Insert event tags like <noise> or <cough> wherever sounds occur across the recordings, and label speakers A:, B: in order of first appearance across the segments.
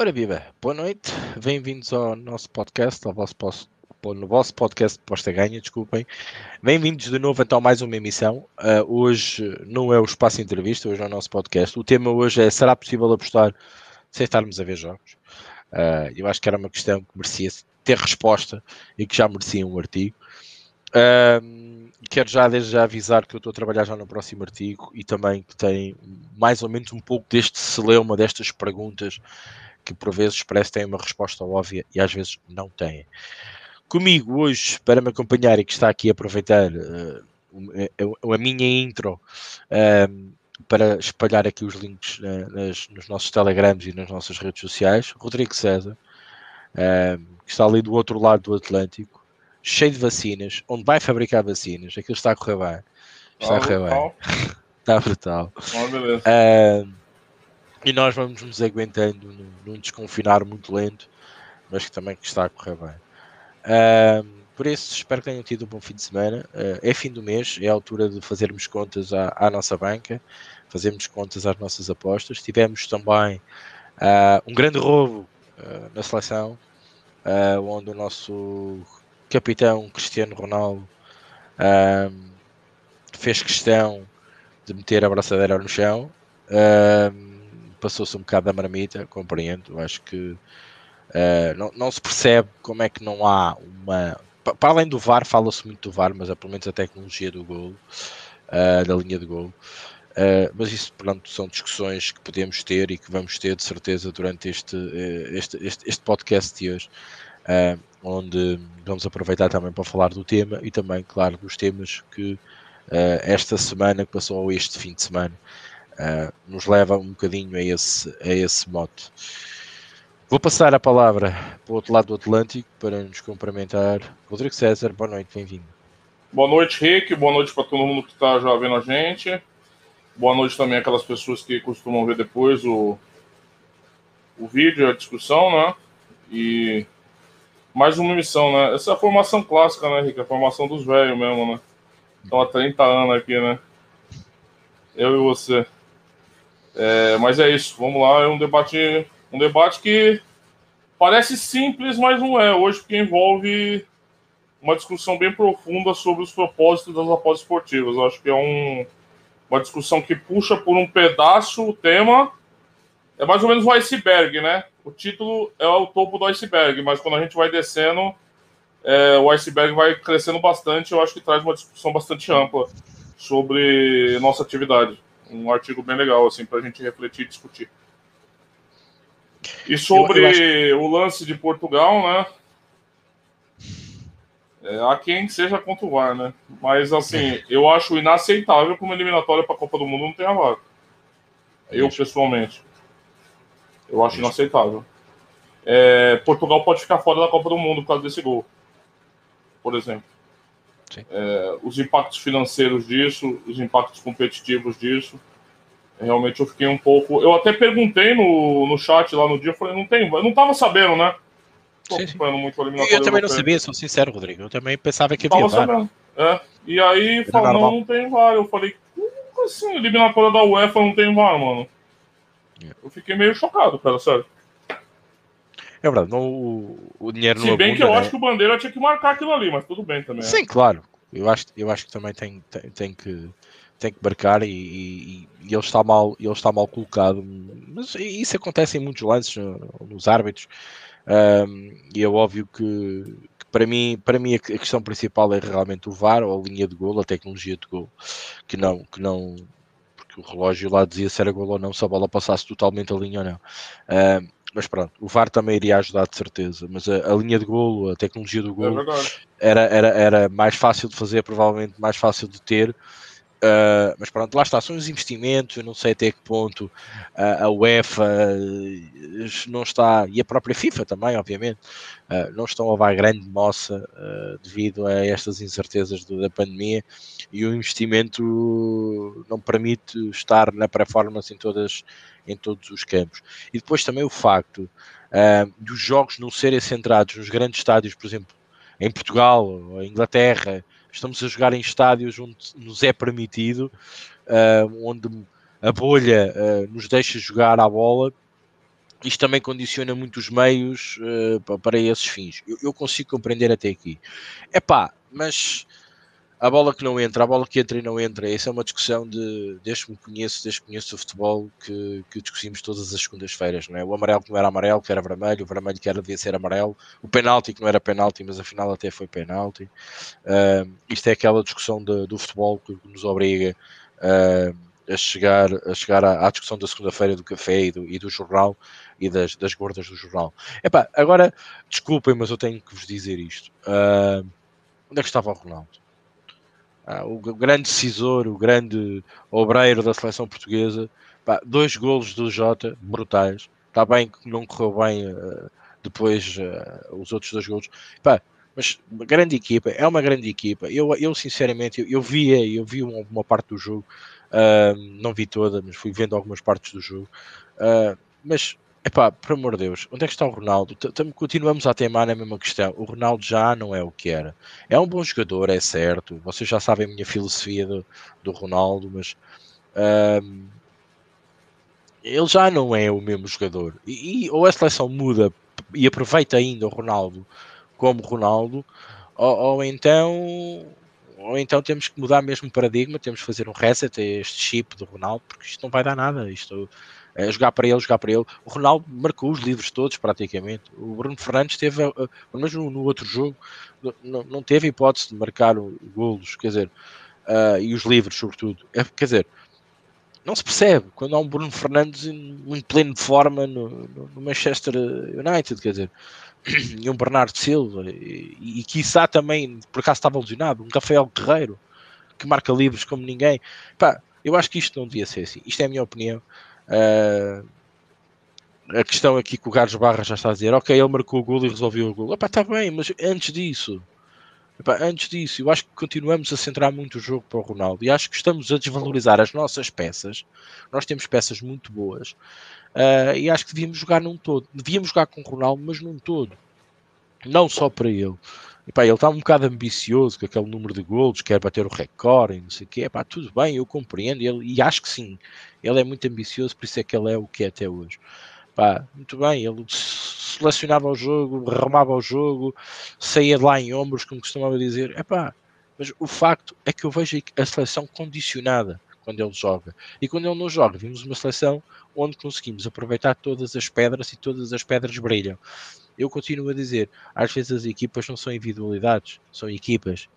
A: Ora viva, boa noite, bem-vindos ao nosso podcast, ao vosso, no vosso podcast Posta Ganha, desculpem. Bem-vindos de novo então a mais uma emissão. Uh, hoje não é o espaço entrevista, hoje é o nosso podcast. O tema hoje é: será possível apostar sem estarmos a ver jogos? Uh, eu acho que era uma questão que merecia ter resposta e que já merecia um artigo. Uh, quero já desde já avisar que eu estou a trabalhar já no próximo artigo e também que tem mais ou menos um pouco deste celeuma, destas perguntas que por vezes parece que têm uma resposta óbvia e às vezes não têm. Comigo hoje, para me acompanhar e que está aqui a aproveitar uh, a, a, minha intro uh, para espalhar aqui os links uh, nas, nos nossos telegrams e nas nossas redes sociais, Rodrigo César, que está ali do outro lado do Atlântico, cheio de vacinas, onde vai fabricar vacinas, aquilo está a correr bem. Está a correr bem. <laughs> está brutal. Oh, e nós vamos nos aguentando num, num, desconfinar muito lento, mas que também que está a correr bem. Uh, por isso, espero que tenham tido um bom fim de semana. Uh, é fim do mês, é a altura de fazermos contas à, à nossa banca, fazermos contas às nossas apostas. Tivemos também uh, um grande roubo ah, na seleção, onde o nosso capitão Cristiano Ronaldo fez questão de meter a braçadeira no chão. Passou-se um bocado da marmita, compreendo. Acho que uh, não, não se percebe como é que não há uma. Para além do VAR, fala-se muito do VAR, mas é pelo menos a tecnologia do gol, uh, da linha de gol. Uh, mas isso pronto, são discussões que podemos ter e que vamos ter de certeza durante este, este, este, este podcast de hoje, uh, onde vamos aproveitar também para falar do tema e também, claro, dos temas que uh, esta semana que passou ou este fim de semana uh, nos leva um bocadinho a esse, a esse mote. Vou passar a palavra para o outro lado do Atlântico para nos cumprimentar. Rodrigo César, boa noite, bem-vindo.
B: Boa noite, Rick. Boa noite para todo mundo que está já vendo a gente. Boa noite também aquelas pessoas que costumam ver depois o, o vídeo, a discussão, né? E mais uma missão, né? Essa é a formação clássica, né, Rick? A formação dos velhos mesmo, né? Estão há 30 anos aqui, né? Eu e você. É, mas é isso, vamos lá, é um debate, um debate que parece simples, mas não é hoje, porque envolve uma discussão bem profunda sobre os propósitos das apostas esportivas. Eu acho que é um, uma discussão que puxa por um pedaço o tema. É mais ou menos o iceberg, né? O título é o topo do iceberg, mas quando a gente vai descendo, é, o iceberg vai crescendo bastante. Eu acho que traz uma discussão bastante ampla sobre nossa atividade um artigo bem legal, assim, para a gente refletir e discutir. E sobre eu, eu acho... o lance de Portugal, né? É, há quem seja contra o VAR, né? Mas, assim, eu acho inaceitável que uma eliminatória para a Copa do Mundo não tenha VAR. Eu, pessoalmente. Eu acho inaceitável. É, Portugal pode ficar fora da Copa do Mundo por causa desse gol. Por exemplo. É, os impactos financeiros disso, os impactos competitivos disso. Realmente eu fiquei um pouco. Eu até perguntei no, no chat lá no dia, eu falei, não tem. Eu não tava sabendo, né?
A: Tô sim, muito Eu também não sabia, sou sincero, Rodrigo. Eu também pensava que havia
B: VAR. É. E aí falou, não, não tem VAR. Eu falei, como assim, eliminatória da UEFA não tem VAR, mano? É. Eu fiquei meio chocado, cara, sério.
A: É verdade, não, o, o dinheiro
B: Se não bem que eu né? acho que o Bandeira tinha que marcar aquilo ali, mas tudo bem também.
A: Sim, claro. Eu acho, eu acho que também tem, tem, tem que tem que marcar e, e, e, ele está mal ele está mal colocado mas isso acontece em muitos lances nos árbitros um, e é óbvio que, que, para mim para mim a questão principal é realmente o VAR ou a linha de gol a tecnologia de gol que não que não o relógio lá dizia se era gol ou não se a bola passasse totalmente a linha ou não um, mas pronto, o VAR também iria ajudar de certeza, mas a, a linha de golo, a tecnologia do golo é era, era, era mais fácil de fazer, provavelmente mais fácil de ter. Uh, mas pronto, lá está, são os investimentos, eu não sei até que ponto uh, a UEFA uh, não está, e a própria FIFA também, obviamente, não estão a levar grande moça devido a estas incertezas do, da pandemia e o investimento não permite estar na performance em todas em todos os campos. E depois também o facto uh, dos jogos não serem centrados nos grandes estádios, por exemplo, em Portugal, ou Inglaterra, estamos a jogar em estádios onde nos é permitido, uh, onde a bolha uh, nos deixa jogar à bola isto também condiciona muitos meios uh, para esses fins. Eu, eu, consigo compreender até aqui. É pá, mas a bola que não entra, a bola que entra e não entra, essa é uma discussão de, desde que me conheço, desde que conheço o futebol, que, que discutimos todas as segundas-feiras, não é? O amarelo que não era amarelo, que era vermelho, o vermelho que era devia ser amarelo, o penalti que não era penalti, mas afinal até foi penalti. Uh, isto é aquela discussão de, do futebol que nos obriga uh, a chegar, a chegar à, à discussão da segunda-feira do café e do, e do jornal e das, das gordas do jornal. Epá, agora, desculpem, mas eu tenho que vos dizer isto. Uh, onde é que estava o Ronaldo? Ah, o grande decisor, o grande obreiro da seleção portuguesa. Pá, dois golos do Jota, brutais. Está bem que não correu bem uh, depois uh, os outros dois golos. Pá, mas uma grande equipa, é uma grande equipa. Eu, eu sinceramente, eu, eu vi, eu vi uma, uma parte do jogo, uh, não vi toda, mas fui vendo algumas partes do jogo. mas Epá, por amor de Deus, onde é que está o Ronaldo? Continuamos a teimar na mesma questão. O Ronaldo já não é o que era. É um bom jogador, é certo. Vocês já sabem a minha filosofia do, do Ronaldo, mas um, ele já não é o mesmo jogador. E, e, ou a seleção muda e aproveita ainda o Ronaldo como Ronaldo, ou, ou então ou então temos que mudar mesmo o paradigma, temos que fazer um reset a este chip do Ronaldo, porque isto não vai dar nada. Isto jogar para ele, jogar para ele. O Ronaldo marcou os livros todos, praticamente. O Bruno Fernandes teve, uh, mas no, no, outro jogo, não, teve hipótese de marcar golos, quer dizer, uh, e os livros, sobretudo. É, quer dizer, não se percebe quando há um Bruno Fernandes em, pleno forma no, no, Manchester United, quer dizer, <clears throat> e um Bernardo Silva, e, e, e quiçá também, por acaso estava lesionado, um Rafael Guerreiro, que marca livros como ninguém. Pá, eu acho que isto não devia ser assim. Isto é a minha opinião. Uh, a questão aqui que o Carlos Barra já está a dizer, ok, ele marcou o gol e resolveu o gol. Está bem, mas antes disso, epá, antes disso, eu acho que continuamos a centrar muito o jogo para o Ronaldo e acho que estamos a desvalorizar as nossas peças. Nós temos peças muito boas uh, e acho que devíamos jogar num todo. Devíamos jogar com o Ronaldo, mas num todo, não só para ele. Epá, ele está um bocado ambicioso com aquele número de golos, quer bater o recorde não sei o quê. Epá, tudo bem, eu compreendo ele, e acho que sim, ele é muito ambicioso, por isso é que ele é o que é até hoje. Epá, muito bem, ele selecionava o jogo, remava o jogo, saía de lá em ombros, como costumava dizer. Epá, mas o facto é que eu vejo a seleção condicionada quando ele joga. E quando ele não joga, vimos uma seleção onde conseguimos aproveitar todas as pedras e todas as pedras brilham eu continuo a dizer, às vezes as equipas não são individualidades, são equipas.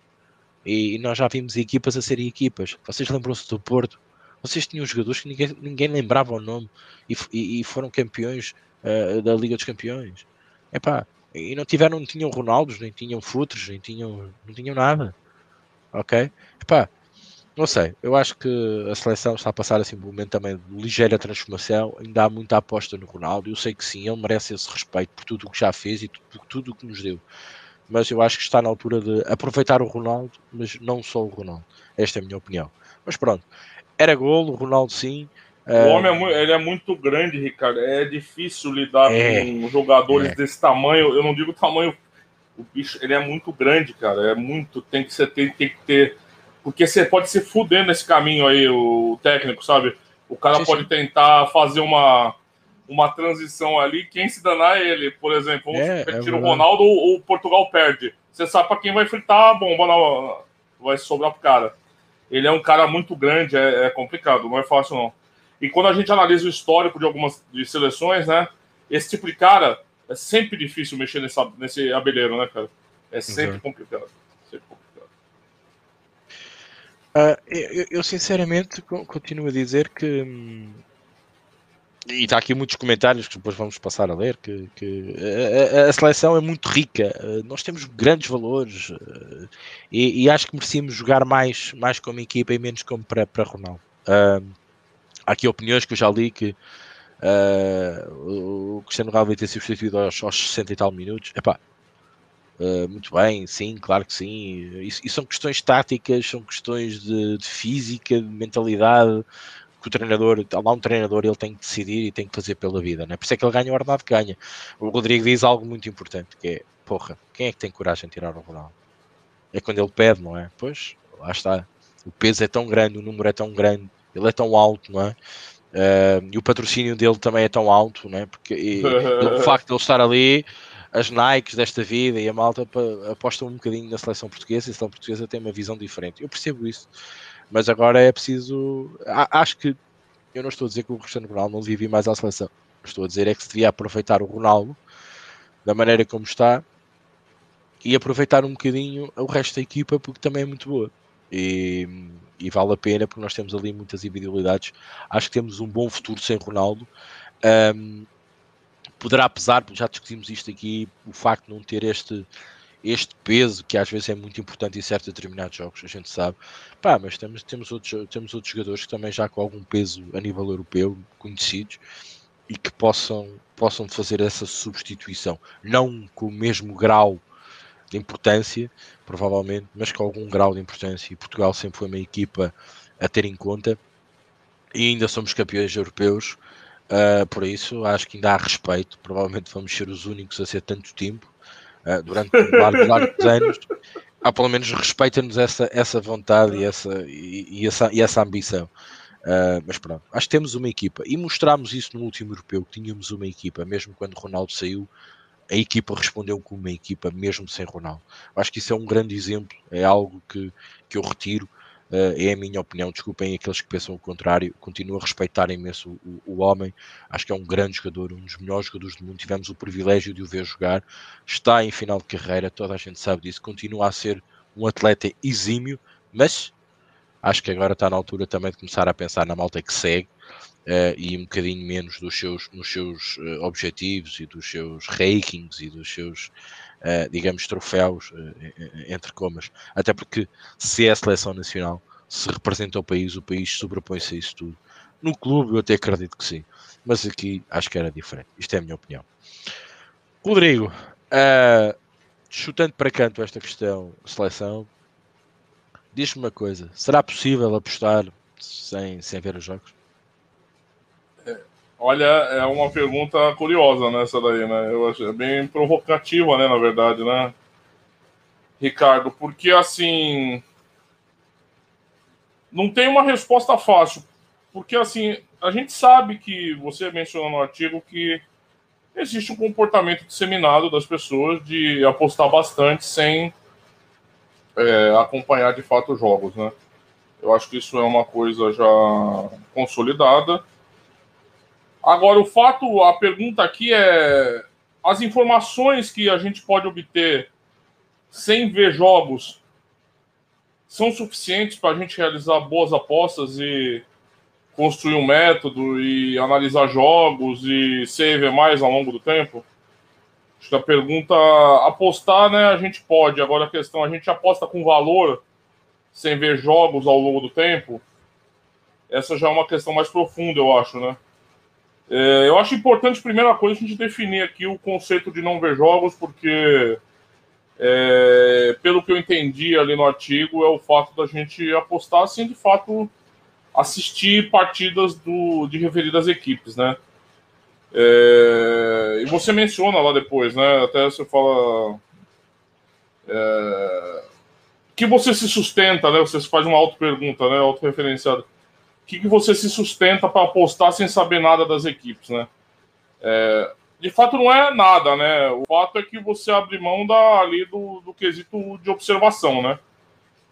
A: E, nós já vimos equipas a serem equipas. Vocês lembram-se do Porto? Vocês tinham jogadores que ninguém, ninguém lembrava o nome e, e, e foram campeões uh, da Liga dos Campeões. Epá, e não tiveram, não tinham Ronaldos, nem tinham Futres, nem tinham, não tinham nada. Ok? Epá, não sei, eu acho que a seleção está a passar assim um momento também de ligeira transformação. Ainda há muita aposta no Ronaldo. Eu sei que sim, ele merece esse respeito por tudo o que já fez e por tudo o que nos deu. Mas eu acho que está na altura de aproveitar o Ronaldo, mas não só o Ronaldo. Esta é a minha opinião. Mas pronto, era gol, o Ronaldo sim.
B: O homem é, muito, ele é muito grande, Ricardo. É difícil lidar é, com jogadores é. desse tamanho. Eu não digo tamanho. O bicho, ele é muito grande, cara. É muito. Tem que ser, tem, tem que ter porque você pode se fuder nesse caminho aí, o técnico, sabe? O cara sim, pode sim. tentar fazer uma, uma transição ali, quem se danar é ele, por exemplo. É, é tira o Ronaldo ou o Portugal perde. Você sabe para quem vai fritar a bomba, na, vai sobrar pro cara. Ele é um cara muito grande, é, é, complicado, não é fácil não. E quando a gente analisa o histórico de algumas de seleções, né? Esse tipo de cara é sempre difícil mexer nessa, nesse abelheiro, né, cara? É sempre uhum. complicado.
A: Uh, eu, eu, sinceramente continuo a dizer que. Hum, e está aqui muitos comentários que depois vamos passar a ler. Que, que a, a, seleção é muito rica, uh, nós temos grandes valores uh, e, e, acho que merecíamos jogar mais, mais como equipa e menos como para, para Ronaldo. há aqui opiniões que eu já li que o Cristiano Ronaldo vai ter sido substituído aos, aos 60 e tal minutos. Epá, Uh, muito bem, sim, claro que sim. E, são questões táticas, são questões de, de, física, de mentalidade, que o treinador, lá um treinador, ele tem que decidir e tem que fazer pela vida, né? por isso é que ele ganha o ordenado que ganha. O Rodrigo diz algo muito importante, que é, porra, quem é que tem coragem de tirar o Ronaldo? É quando ele pede, não é? Pois, lá está. O peso é tão grande, o número é tão grande, ele é tão alto, não é? Uh, e o patrocínio dele também é tão alto, né? porque e, e, o <laughs> facto de ele estar ali, as Nikes desta vida e a malta apostam um bocadinho na seleção portuguesa e a seleção portuguesa tem uma visão diferente. Eu percebo isso, mas agora é preciso. Acho que eu não estou a dizer que o Cristiano Ronaldo não devia mais à seleção. Estou a dizer é que se devia aproveitar o Ronaldo da maneira como está e aproveitar um bocadinho o resto da equipa porque também é muito boa. E, e, vale a pena porque nós temos ali muitas individualidades. Acho que temos um bom futuro sem Ronaldo. Um, poderá pesar, já discutimos isto aqui, o facto de não ter este, este peso que às vezes é muito importante em certos determinados jogos, a gente sabe. Pá, mas temos, temos, outros, temos outros jogadores que também já com algum peso a nível europeu, conhecidos, e que possam, possam fazer essa substituição. Não com o mesmo grau de importância, provavelmente, mas com algum grau de importância. E Portugal sempre foi uma equipa a ter em conta. E ainda somos campeões europeus, uh, por isso acho que ainda há respeito. Provavelmente vamos ser os únicos a ser tanto tempo, uh, durante largos, largos anos. Ah, pelo menos respeita-nos essa, essa vontade e essa, e, e essa, e essa ambição. Uh, mas pronto, acho que temos uma equipa e mostramos isso no último europeu que tínhamos uma equipa, mesmo quando Ronaldo saiu, a equipa respondeu como uma equipa, mesmo sem Ronaldo. Acho que isso é um grande exemplo, é algo que, que eu retiro, é a minha opinião. Desculpem aqueles que pensam o contrário, continuo a respeitar imenso o, o, homem. Acho que é um grande jogador, um dos melhores jogadores do mundo. Tivemos o privilégio de o ver jogar, está em final de carreira, toda a gente sabe disso. Continua a ser um atleta exímio, mas acho que agora está na altura também de começar a pensar na malta que segue uh, e um bocadinho menos dos seus, nos seus uh, objetivos e dos seus rankings e dos seus, uh, digamos, troféus, entre comas. Até porque se é a seleção nacional, se representa o país, o país sobrepõe-se a isso tudo. No clube eu até acredito que sim, mas aqui acho que era diferente. Isto é a minha opinião. Rodrigo, chutando para canto esta questão seleção, diz-me uma coisa: será possível apostar sem, sem ver os jogos?
B: Olha, é uma pergunta curiosa né, daí, né? Eu acho é bem provocativa, né, na verdade, né? Ricardo, porque assim não tem uma resposta fácil, porque assim, a gente sabe que você mencionou no artigo que existe um comportamento disseminado das pessoas de apostar bastante sem é, acompanhar de fato os jogos, né? Eu acho que isso é uma coisa já consolidada Agora, o fato, a pergunta aqui é: as informações que a gente pode obter sem ver jogos são suficientes para a gente realizar boas apostas e construir um método e analisar jogos e se ver mais ao longo do tempo? Acho que a pergunta, apostar, né, a gente pode. Agora a questão, a gente aposta com valor sem ver jogos ao longo do tempo? Essa já é uma questão mais profunda, eu acho, né? É, eu acho importante, primeira coisa, a gente definir aqui o conceito de não ver jogos, porque, é, pelo que eu entendi ali no artigo, é o fato da gente apostar, assim, de fato, assistir partidas do, de referidas equipes, né? É, e você menciona lá depois, né? Até você fala. É, que você se sustenta, né? Você faz uma auto-pergunta, né? Auto-referenciada que, que você se sustenta para apostar sem saber nada das equipes, né? É, de fato, não é nada, né? O fato é que você abre mão da, ali do, do quesito de observação, né?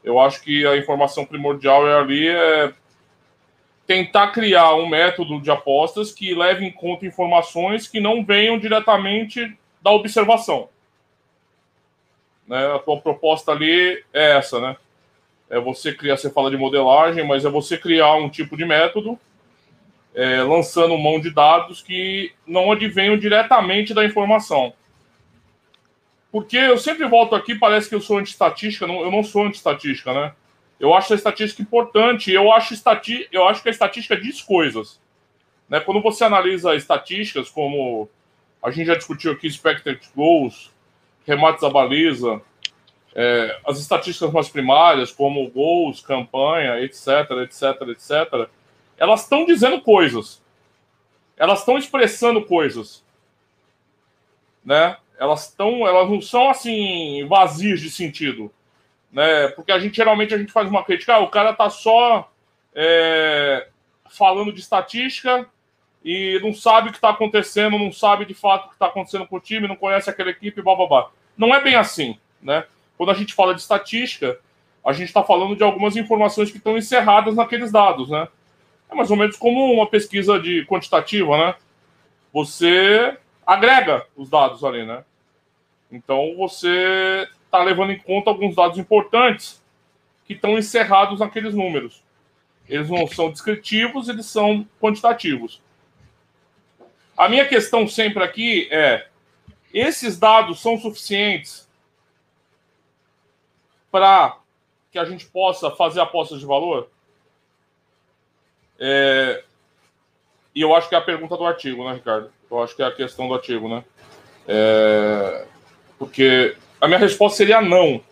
B: Eu acho que a informação primordial é ali é tentar criar um método de apostas que leve em conta informações que não venham diretamente da observação. Né? A tua proposta ali é essa, né? É você criar, você fala de modelagem, mas é você criar um tipo de método é, lançando mão de dados que não advenham diretamente da informação. Porque eu sempre volto aqui, parece que eu sou anti-estatística, eu não sou anti-estatística, né? Eu acho a estatística importante, eu acho, estati eu acho que a estatística diz coisas. Né? Quando você analisa estatísticas, como a gente já discutiu aqui, expected goals, remates à baliza, é, as estatísticas mais primárias, como gols, campanha, etc, etc, etc, elas estão dizendo coisas. Elas estão expressando coisas. Né? Elas estão, elas não são assim vazias de sentido, né? Porque a gente geralmente a gente faz uma crítica, ah, o cara tá só é, falando de estatística e não sabe o que está acontecendo, não sabe de fato o que está acontecendo com o time, não conhece aquela equipe, blá. Não é bem assim, né? Quando a gente fala de estatística, a gente está falando de algumas informações que estão encerradas naqueles dados, né? É mais ou menos como uma pesquisa de quantitativa, né? Você agrega os dados ali, né? Então você está levando em conta alguns dados importantes que estão encerrados naqueles números. Eles não são descritivos, eles são quantitativos. A minha questão sempre aqui é: esses dados são suficientes para que a gente possa fazer apostas de valor? É, e eu acho que é a pergunta do artigo, né, Ricardo? Eu acho que é a questão do artigo, né? É, porque a minha resposta seria não,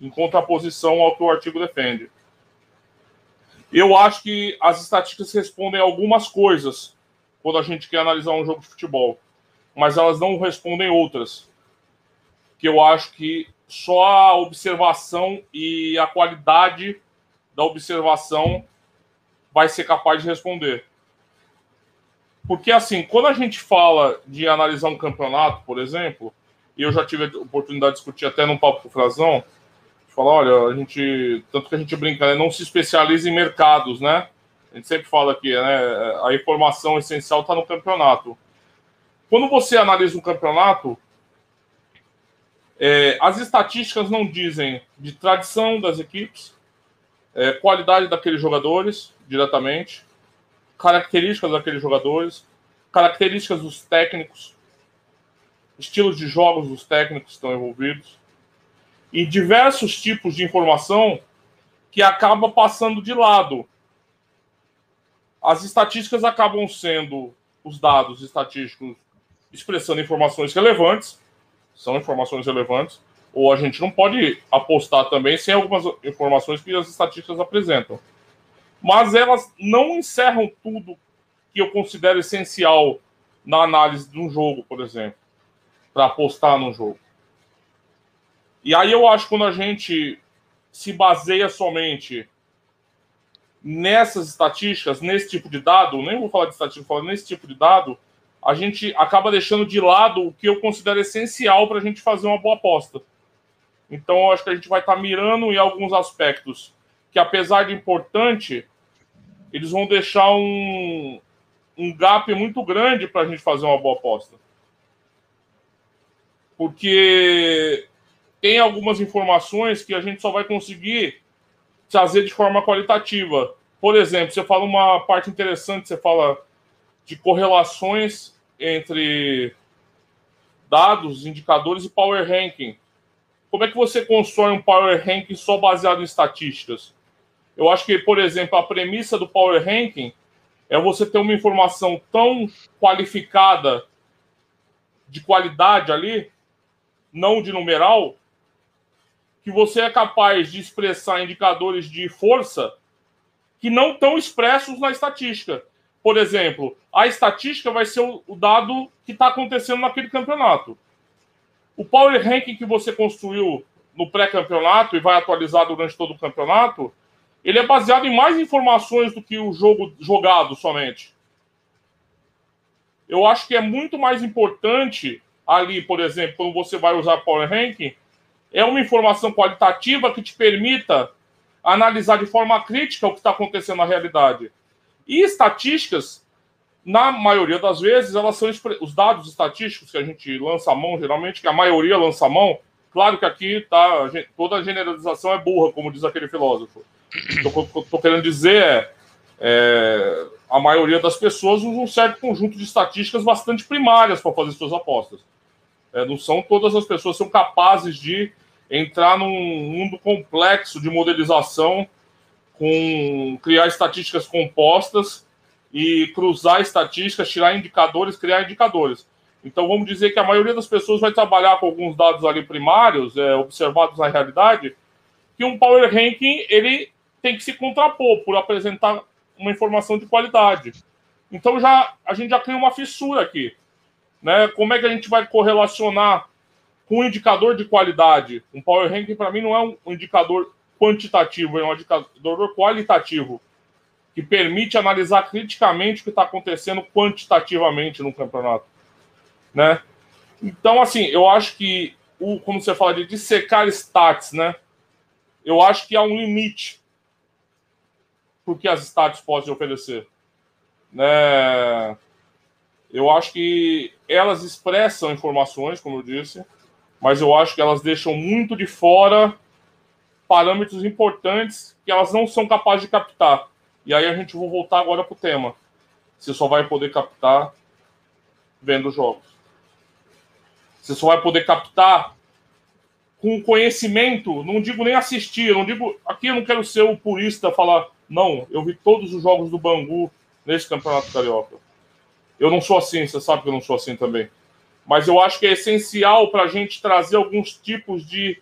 B: em contraposição ao que o artigo defende. Eu acho que as estatísticas respondem algumas coisas quando a gente quer analisar um jogo de futebol, mas elas não respondem outras. Que eu acho que só a observação e a qualidade da observação vai ser capaz de responder. Porque, assim, quando a gente fala de analisar um campeonato, por exemplo, e eu já tive a oportunidade de discutir até num papo com o Frazão, falar, olha, a gente, tanto que a gente brinca, né, não se especializa em mercados, né? A gente sempre fala aqui, né, a informação essencial está no campeonato. Quando você analisa um campeonato, é, as estatísticas não dizem de tradição das equipes, é, qualidade daqueles jogadores diretamente, características daqueles jogadores, características dos técnicos, estilos de jogos dos técnicos estão envolvidos, e diversos tipos de informação que acaba passando de lado. As estatísticas acabam sendo os dados estatísticos expressando informações relevantes, são informações relevantes, ou a gente não pode apostar também sem algumas informações que as estatísticas apresentam. Mas elas não encerram tudo que eu considero essencial na análise de um jogo, por exemplo, para apostar no jogo. E aí eu acho que quando a gente se baseia somente nessas estatísticas, nesse tipo de dado, nem vou falar de estatística, vou falar nesse tipo de dado, a gente acaba deixando de lado o que eu considero essencial para a gente fazer uma boa aposta. Então, eu acho que a gente vai estar tá mirando em alguns aspectos que, apesar de importante, eles vão deixar um, um gap muito grande para a gente fazer uma boa aposta. Porque tem algumas informações que a gente só vai conseguir trazer de forma qualitativa. Por exemplo, você fala uma parte interessante, você fala de correlações entre dados, indicadores e power ranking. Como é que você constrói um power ranking só baseado em estatísticas? Eu acho que, por exemplo, a premissa do power ranking é você ter uma informação tão qualificada de qualidade ali, não de numeral, que você é capaz de expressar indicadores de força que não estão expressos na estatística. Por exemplo, a estatística vai ser o, dado que está acontecendo naquele campeonato. O power ranking que você construiu no pré-campeonato e vai atualizar durante todo o campeonato, ele é baseado em mais informações do que o jogo jogado somente. Eu acho que é muito mais importante ali, por exemplo, quando você vai usar Power Ranking, é uma informação qualitativa que te permita analisar de forma crítica o que está acontecendo na realidade. E estatísticas, na maioria das vezes, elas são os dados estatísticos que a gente lança a mão, geralmente, que a maioria lança a mão. Claro que aqui tá, toda generalização é burra, como diz aquele filósofo. O que eu estou querendo dizer é, é, a maioria das pessoas usa um certo conjunto de estatísticas bastante primárias para fazer suas apostas. É, não são todas as pessoas são capazes de entrar num mundo complexo de modelização, com criar estatísticas compostas e cruzar estatísticas, tirar indicadores, criar indicadores. Então vamos dizer que a maioria das pessoas vai trabalhar com alguns dados ali primários, é, observados na realidade, que um power ranking ele tem que se contrapor por apresentar uma informação de qualidade. Então já a gente já cria uma fissura aqui, né? Como é que a gente vai correlacionar com um indicador de qualidade. Um power ranking, para mim, não é um indicador quantitativo, é um indicador qualitativo. que permite analisar criticamente o que está acontecendo quantitativamente no campeonato, né? Então, assim, eu acho que, o, como você fala de dissecar stats, né? Eu acho que há um limite porque as stats podem oferecer, né? Eu acho que elas expressam informações, como eu disse, mas eu acho que elas deixam muito de fora parâmetros importantes que elas não são capazes de captar. E aí a gente vai voltar agora para o tema. Você só vai poder captar vendo jogos. Você só vai poder captar com conhecimento, não digo nem assistir, não digo. Aqui eu não quero ser o purista falar, não, eu vi todos os jogos do Bangu nesse campeonato carioca. Eu não sou assim, você sabe que eu não sou assim também. Mas eu acho que é essencial para a gente trazer alguns tipos de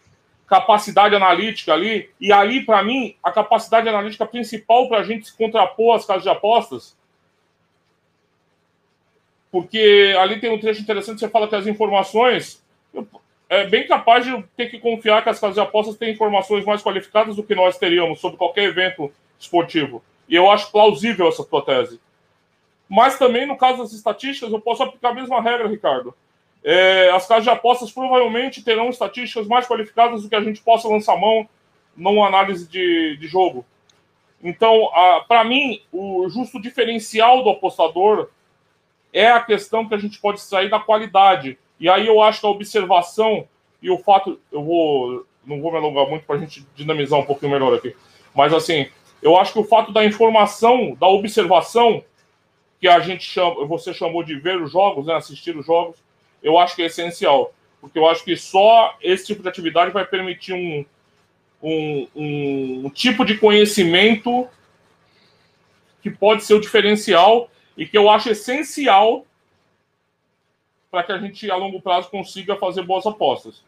B: capacidade analítica ali. E ali, para mim, a capacidade analítica principal para a gente se contrapor às casas de apostas. Porque ali tem um trecho interessante, você fala que as informações. É bem capaz de ter que confiar que as casas de apostas têm informações mais qualificadas do que nós teríamos sobre qualquer evento esportivo. E eu acho plausível essa tua tese. Mas também, no caso das estatísticas, eu posso aplicar a mesma regra, Ricardo. É, as casas de apostas provavelmente terão estatísticas mais qualificadas do que a gente possa lançar mão numa análise de, de jogo. Então, para mim, o justo diferencial do apostador é a questão que a gente pode sair da qualidade. E aí eu acho que a observação e o fato. Eu vou. Não vou me alongar muito para a gente dinamizar um pouquinho melhor aqui. Mas assim, eu acho que o fato da informação, da observação, que a gente chama, você chamou de ver os jogos, né, assistir os jogos, eu acho que é essencial, porque eu acho que só esse tipo de atividade vai permitir um, um, um, um tipo de conhecimento que pode ser o diferencial e que eu acho essencial para que a gente, a longo prazo, consiga fazer boas apostas.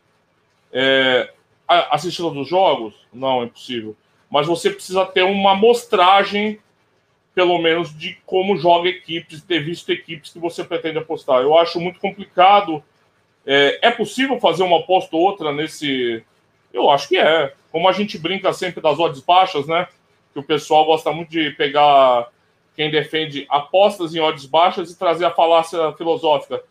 B: É, assistindo dos jogos? Não, é impossível. Mas você precisa ter uma amostragem pelo menos, de como joga equipes, ter visto equipes que você pretende apostar. Eu acho muito complicado. É, é possível fazer uma aposta ou outra nesse. Eu acho que é. Como a gente brinca sempre das odds baixas, né? Que o pessoal gosta muito de pegar quem defende apostas em odds baixas e trazer a falácia filosófica.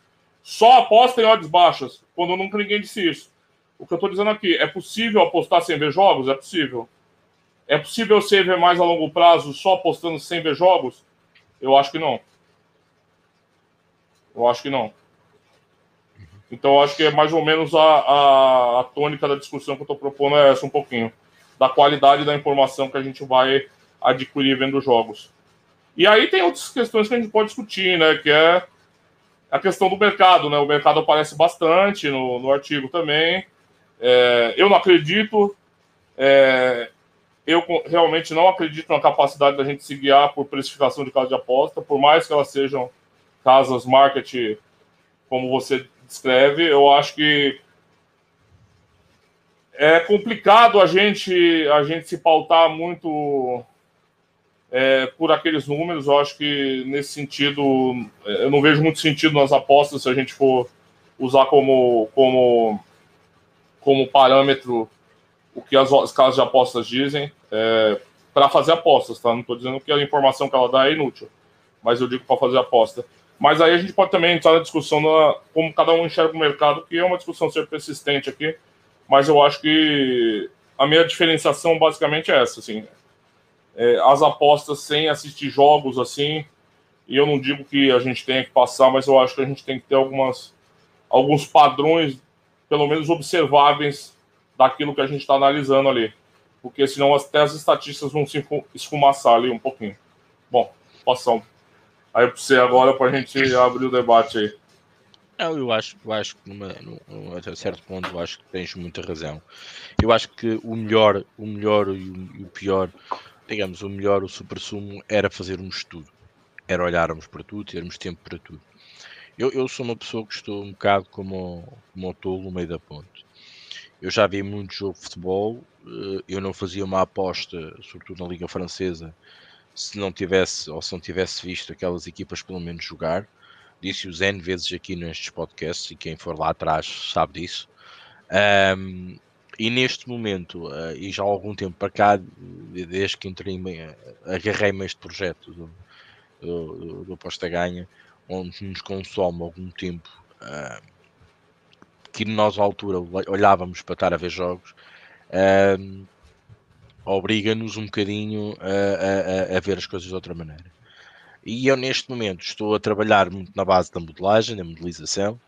B: Só aposta em odds baixas, quando nunca ninguém disse isso. O que eu estou dizendo aqui, é possível apostar sem ver jogos? É possível. É possível você ver mais a longo prazo só apostando sem ver jogos? Eu acho que não. Eu acho que não. Então, eu acho que é mais ou menos a, a, a tônica da discussão que eu estou propondo é essa um pouquinho. Da qualidade da informação que a gente vai adquirir vendo jogos. E aí tem outras questões que a gente pode discutir, né? Que é a questão do mercado, né? O mercado aparece bastante no, no artigo também. É, eu não acredito. É, eu realmente não acredito na capacidade da gente se guiar por precificação de casa de aposta, por mais que elas sejam casas market, como você descreve, eu acho que é complicado a gente a gente se pautar muito é, por aqueles números. Eu acho que nesse sentido eu não vejo muito sentido nas apostas se a gente for usar como como como parâmetro o que as, as casas de apostas dizem é, para fazer apostas, tá? Não estou dizendo que a informação que ela dá é inútil, mas eu digo para fazer aposta. Mas aí a gente pode também entrar na discussão na, como cada um enxerga o mercado, que é uma discussão ser persistente aqui, mas eu acho que a minha diferenciação basicamente é essa, assim, é, as apostas sem assistir jogos assim, e eu não digo que a gente tenha que passar, mas eu acho que a gente tem que ter algumas, alguns padrões, pelo menos observáveis, daquilo que a gente está analisando ali. Porque senão até as estatísticas vão se esfumaçar ali um pouquinho. Bom, passamos. Aí para você agora para a gente abrir o debate aí.
A: Eu acho, eu acho que numa, num, a certo ponto eu acho que tens muita razão. Eu acho que o melhor, o melhor e o, e o pior, digamos, o melhor, o super-sumo era fazer um estudo. Era olharmos para tudo, termos tempo para tudo. Eu, eu sou uma pessoa que estou um bocado como, como o tolo no meio da ponte eu já vi muito jogo de futebol, eh, eu não fazia uma aposta, sobretudo na Liga Francesa, se não tivesse ou se não tivesse visto aquelas equipas pelo menos jogar. Disse os N vezes aqui nestes podcasts e quem for lá atrás sabe disso. Um, e neste momento, uh, e já há algum tempo para cá, desde que entrei, agarrei-me a este projeto do, do, do, do Posta Ganha, onde nos consome algum tempo uh, que nós à altura olhávamos para estar a ver jogos, uh, obriga-nos um bocadinho a, a, a, ver as coisas de outra maneira. E eu neste momento estou a trabalhar muito na base da modelagem, da modelização,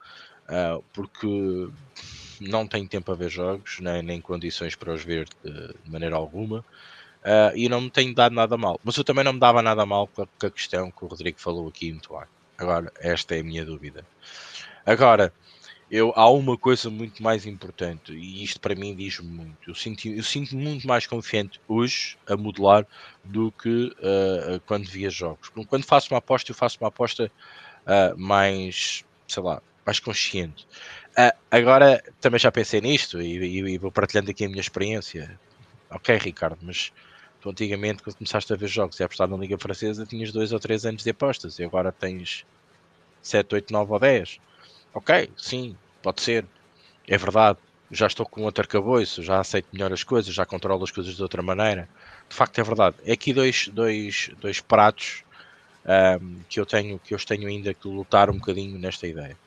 A: uh, porque não tenho tempo a ver jogos, nem, nem condições para os ver de, de maneira alguma, uh, e não me tenho dado nada mal. Mas eu também não me dava nada mal com a, com a questão que o Rodrigo falou aqui muito bem. Agora, esta é a minha dúvida. Agora, eu, há uma coisa muito mais importante, e isto para mim diz muito. Eu sinto, eu sinto muito mais confiante hoje a modelar do que uh, quando via jogos. Quando faço uma aposta, eu faço uma aposta uh, mais, sei lá, mais consciente. Uh, agora, também já pensei nisto e, e, e, vou partilhando aqui a minha experiência. Ok, Ricardo, mas tu antigamente, quando começaste a ver jogos e a apostar na Liga Francesa, tinhas dois ou três anos de apostas e agora tens 7, 8, 9 ou 10. Ok, sim, pode ser. É verdade. Já estou com outro arcabouço, já aceito melhor as coisas, já controlo as coisas de outra maneira. De facto, é verdade. É aqui dois, dois, dois pratos um, que eu tenho que eu tenho ainda que lutar um bocadinho nesta ideia.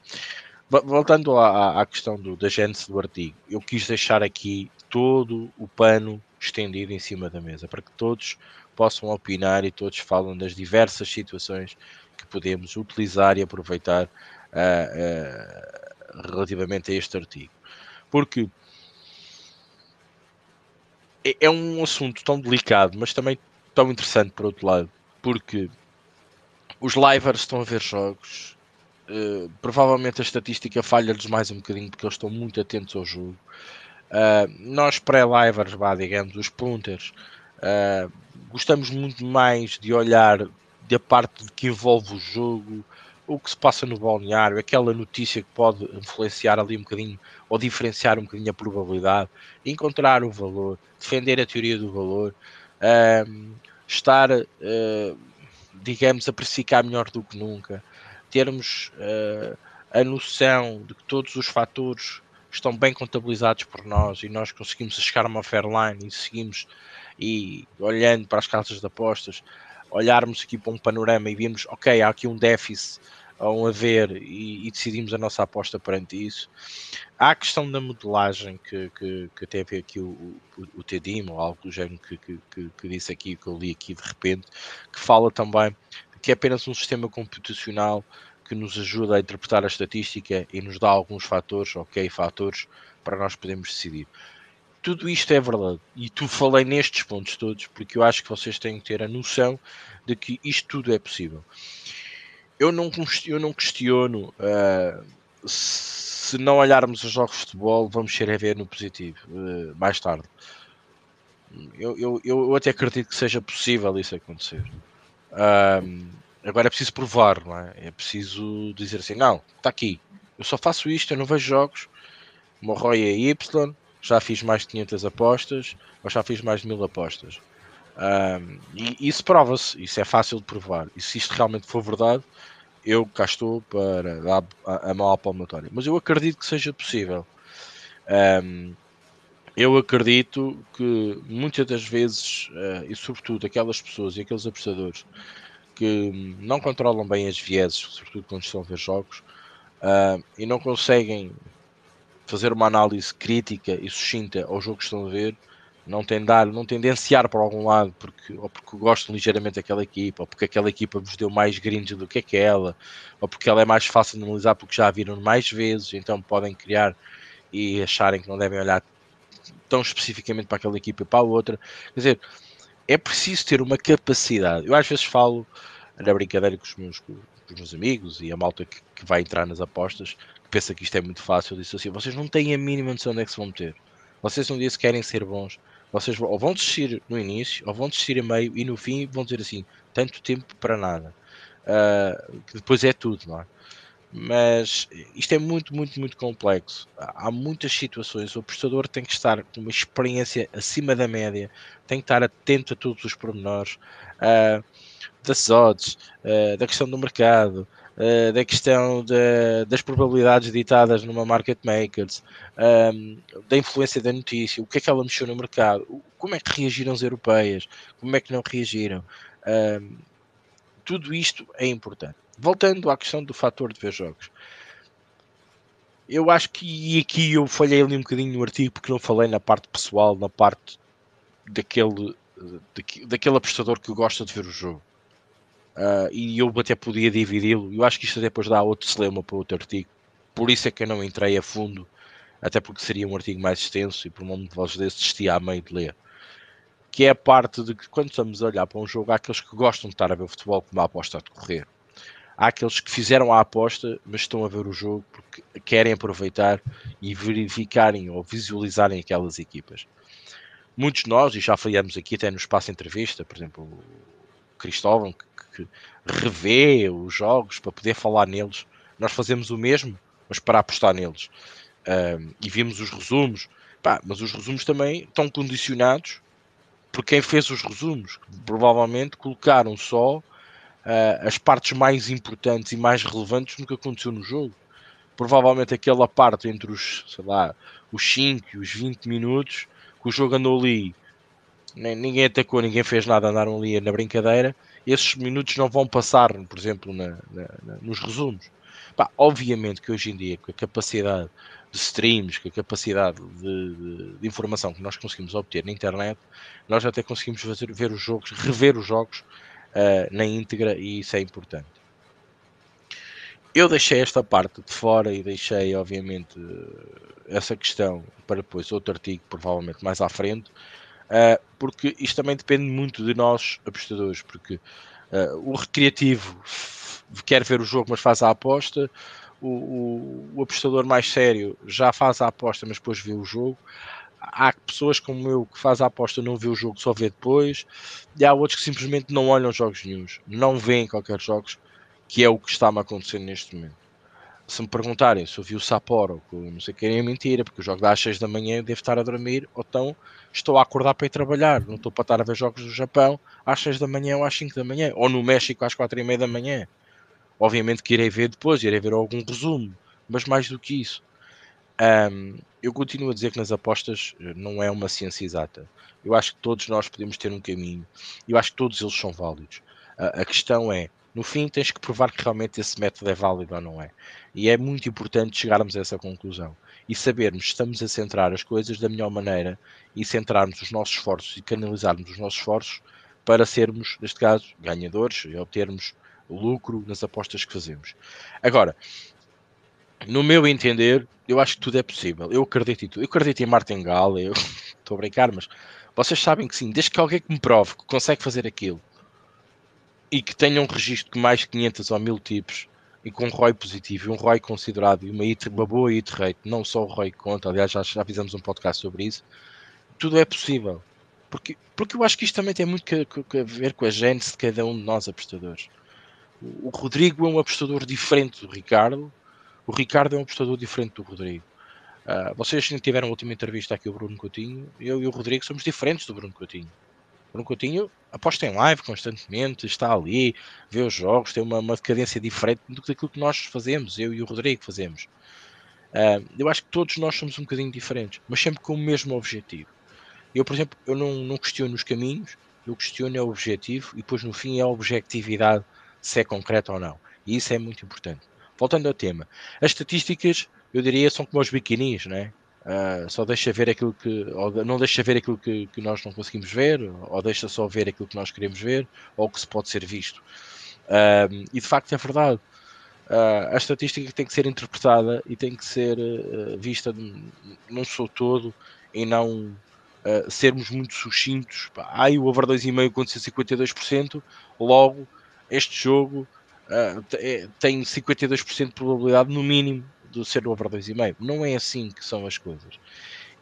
A: Voltando à, à questão do, da gênese do artigo, eu quis deixar aqui todo o pano estendido em cima da mesa para que todos possam opinar e todos falam das diversas situações que podemos utilizar e aproveitar uh, uh, relativamente a este artigo. Porque é, é um assunto tão delicado, mas também tão interessante por outro lado, porque os livers estão a ver jogos, Uh, provavelmente a estatística falha-lhes mais um bocadinho porque eles estão muito atentos ao jogo. Uh, nós pré-livers, digamos, os punters, uh, gostamos muito mais de olhar da parte que envolve o jogo, o que se passa no balneário, aquela notícia que pode influenciar ali um bocadinho ou diferenciar um bocadinho a probabilidade, encontrar o valor, defender a teoria do valor, estar, digamos, a precificar melhor do que nunca termos uh, a noção de que todos os fatores estão bem contabilizados por nós e nós conseguimos chegar a uma fairline e seguimos e olhando para as casas de apostas, olharmos aqui para um panorama e vimos, ok, há aqui um déficit a um haver e, e, decidimos a nossa aposta perante isso. Há a questão da modelagem que, que, que teve aqui o, o, o Tedim, ou algo do género que, que, que, disse aqui, que eu li aqui de repente, que fala também que é apenas um sistema computacional que nos ajuda a interpretar a estatística e nos dá alguns fatores, ok, fatores para nós podermos decidir. Tudo isto é verdade e tu falei nestes pontos todos porque eu acho que vocês têm que ter a noção de que isto tudo é possível. Eu não, eu não questiono uh, se não olharmos os jogos de futebol, vamos ser a ver no positivo uh, mais tarde. Eu, eu, eu até acredito que seja possível isso acontecer. Um, agora é preciso provar, não é? É preciso dizer assim: não, está aqui, eu só faço isto, eu não vejo jogos, o meu é Y, já fiz mais de 500 apostas, ou já fiz mais de 1000 apostas. Um, e isso prova-se, isso é fácil de provar. E se isto realmente for verdade, eu cá estou para dar a, mão palmatória. Mas eu acredito que seja possível. Um, eu acredito que muitas das vezes, uh, e sobretudo aquelas pessoas e aqueles apostadores que não controlam bem as vieses, sobretudo quando estão a ver jogos, uh, e não conseguem fazer uma análise crítica e sucinta ao jogo que estão a ver, não tendar, não tendenciar para algum lado porque, ou porque gostam ligeiramente daquela equipa, ou porque aquela equipa vos deu mais grinds do que aquela, ou porque ela é mais fácil de analisar porque já a viram mais vezes, então podem criar e acharem que não devem olhar tão especificamente para aquela equipa e para a outra. Quer dizer, é preciso ter uma capacidade. Eu às vezes falo na brincadeira com os meus, os meus amigos e a malta que, que, vai entrar nas apostas, que pensa que isto é muito fácil, eu disse assim: vocês não têm a mínima noção onde é que se vão meter. Vocês um dia se querem ser bons, vocês ou vão desistir no início, ou vão desistir a meio e no fim vão dizer assim: tanto tempo para nada. Uh, que depois é tudo, não é? mas isto é muito, muito, muito complexo. Há muitas situações. O apostador tem que estar com uma experiência acima da média, tem que estar atento a todos os pormenores uh, das odds, uh, da questão do mercado, uh, da questão de, das probabilidades ditadas numa market makers, um, da influência da notícia, o que é que ela mexeu no mercado, como é que reagiram as europeias, como é que não reagiram. Um, tudo isto é importante. Voltando à questão do fator de ver jogos. Eu acho que e aqui eu falhei ali um bocadinho no artigo porque não falei na parte pessoal, na parte daquele, daquele apostador que gosta de ver o jogo. Uh, e eu até podia dividi-lo. Eu acho que isto depois dá outro celema para outro artigo. Por isso é que eu não entrei a fundo, até porque seria um artigo mais extenso e por um momento de voz desse desistia a meio de ler. Que é a parte de que quando estamos a olhar para um jogo, há aqueles que gostam de estar a ver o futebol como a aposta a decorrer. Há aqueles que fizeram a aposta, mas estão a ver o jogo porque querem aproveitar e verificarem ou visualizarem aquelas equipas. Muitos de nós, e já falamos aqui até no espaço entrevista, por exemplo, Cristóvão, que revê os jogos para poder falar neles. Nós fazemos o mesmo, mas para apostar neles. Um, e vimos os resumos. Pá, mas os resumos também estão condicionados por quem fez os resumos. Provavelmente colocaram só uh, as partes mais importantes e mais relevantes no que aconteceu no jogo. Provavelmente aquela parte entre os, sei lá, os 5 e os 20 minutos que o jogo andou ali, ninguém atacou, ninguém fez nada, andaram ali na brincadeira esses minutos não vão passar, por exemplo, na, na, na, nos resumos. Pá, obviamente que hoje em dia, com a capacidade de streams, com a capacidade de, de, de, informação que nós conseguimos obter na internet, nós até conseguimos fazer, ver os jogos, rever os jogos uh, na íntegra e isso é importante. Eu deixei esta parte de fora e deixei, obviamente, essa questão para depois outro artigo, provavelmente mais à frente, uh, porque isto também depende muito de nós, apostadores, porque uh, o recreativo quer ver o jogo, mas faz a aposta, o, o, o, apostador mais sério já faz a aposta, mas depois vê o jogo. Há pessoas como eu que faz a aposta, não vê o jogo, só vê depois, e há outros que simplesmente não olham jogos nenhums, não veem qualquer jogos, que é o que está-me acontecendo neste momento se me perguntarem se eu vi o Sapporo, não sei o que é mentira, porque o jogo dá às 6 da manhã, devo estar a dormir, ou então estou a acordar para ir trabalhar, não estou para estar a ver jogos do Japão às 6 da manhã ou às 5 da manhã, ou no México às 4 e meia da manhã. Obviamente que irei ver depois, irei ver algum resumo, mas mais do que isso. Um, eu continuo a dizer que nas apostas eh, não é uma ciência exata. Eu acho que todos nós podemos ter um caminho. Eu acho que todos eles são válidos. A, a questão é, no fim, tens que provar que realmente esse método é válido ou não é. E é muito importante chegarmos a essa conclusão e sabermos se estamos a centrar as coisas da melhor maneira e centrarmos os nossos esforços e canalizarmos os nossos esforços para sermos, neste caso, ganhadores e obtermos lucro nas apostas que fazemos. Agora, no meu entender, eu acho que tudo é possível. Eu acredito em tudo. Eu acredito em martingale, eu <laughs> estou a brincar, mas vocês sabem que sim, desde que alguém que me prove que consegue fazer aquilo e que tenha um registro de mais de 500 ou 1000 tipos e com um ROI positivo e um ROI considerado e uma, hit, uma boa hit rate, não só o ROI conta, aliás já, já fizemos um podcast sobre isso, tudo é possível. Porque, porque eu acho que isto também tem muito que, a ver com a gênese de cada um de nós apostadores. O Rodrigo é um apostador diferente do Ricardo, o Ricardo é um apostador diferente do Rodrigo. Uh, vocês tiveram a última entrevista aqui o Bruno Coutinho, eu e o Rodrigo somos diferentes do Bruno Coutinho. Bruno Coutinho aposta em live constantemente, está ali, vê os jogos, tem uma, uma decadência diferente do que daquilo que nós fazemos, eu e o Rodrigo fazemos. Uh, eu acho que todos nós somos um bocadinho diferentes, mas sempre com o mesmo objetivo. Eu, por exemplo, eu não, não questiono os caminhos, eu questiono é o objetivo e depois no fim é a objetividade se é concreta ou não. E isso é muito importante. Voltando ao tema, as estatísticas, eu diria, são como os biquinis, não é? Uh, só deixa ver aquilo que ou não deixa ver aquilo que, que, nós não conseguimos ver ou deixa só ver aquilo que nós queremos ver ou que se pode ser visto. Uh, e de facto é verdade. Uh, a estatística tem que ser interpretada e tem que ser vista num seu todo e não sermos muito sucintos. Ai o over 2,5 aconteceu 52% logo este jogo é, tem 52% de probabilidade no mínimo do ser over 2,5. Não é assim que são as coisas.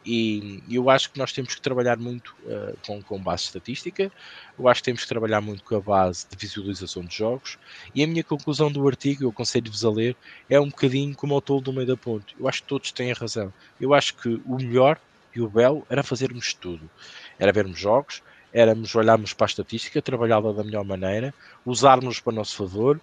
A: E eu acho que nós temos que trabalhar muito uh, com, com base estatística, eu acho que temos que trabalhar muito com a base de visualização de jogos. E a minha conclusão do artigo, eu aconselho-vos a ler, é um bocadinho como o tolo do meio da ponte. Eu acho que todos têm razão. Eu acho que o melhor e o belo era fazermos tudo. Era vermos jogos, éramos olharmos para a estatística, trabalhá-la da melhor maneira, usarmos para nosso favor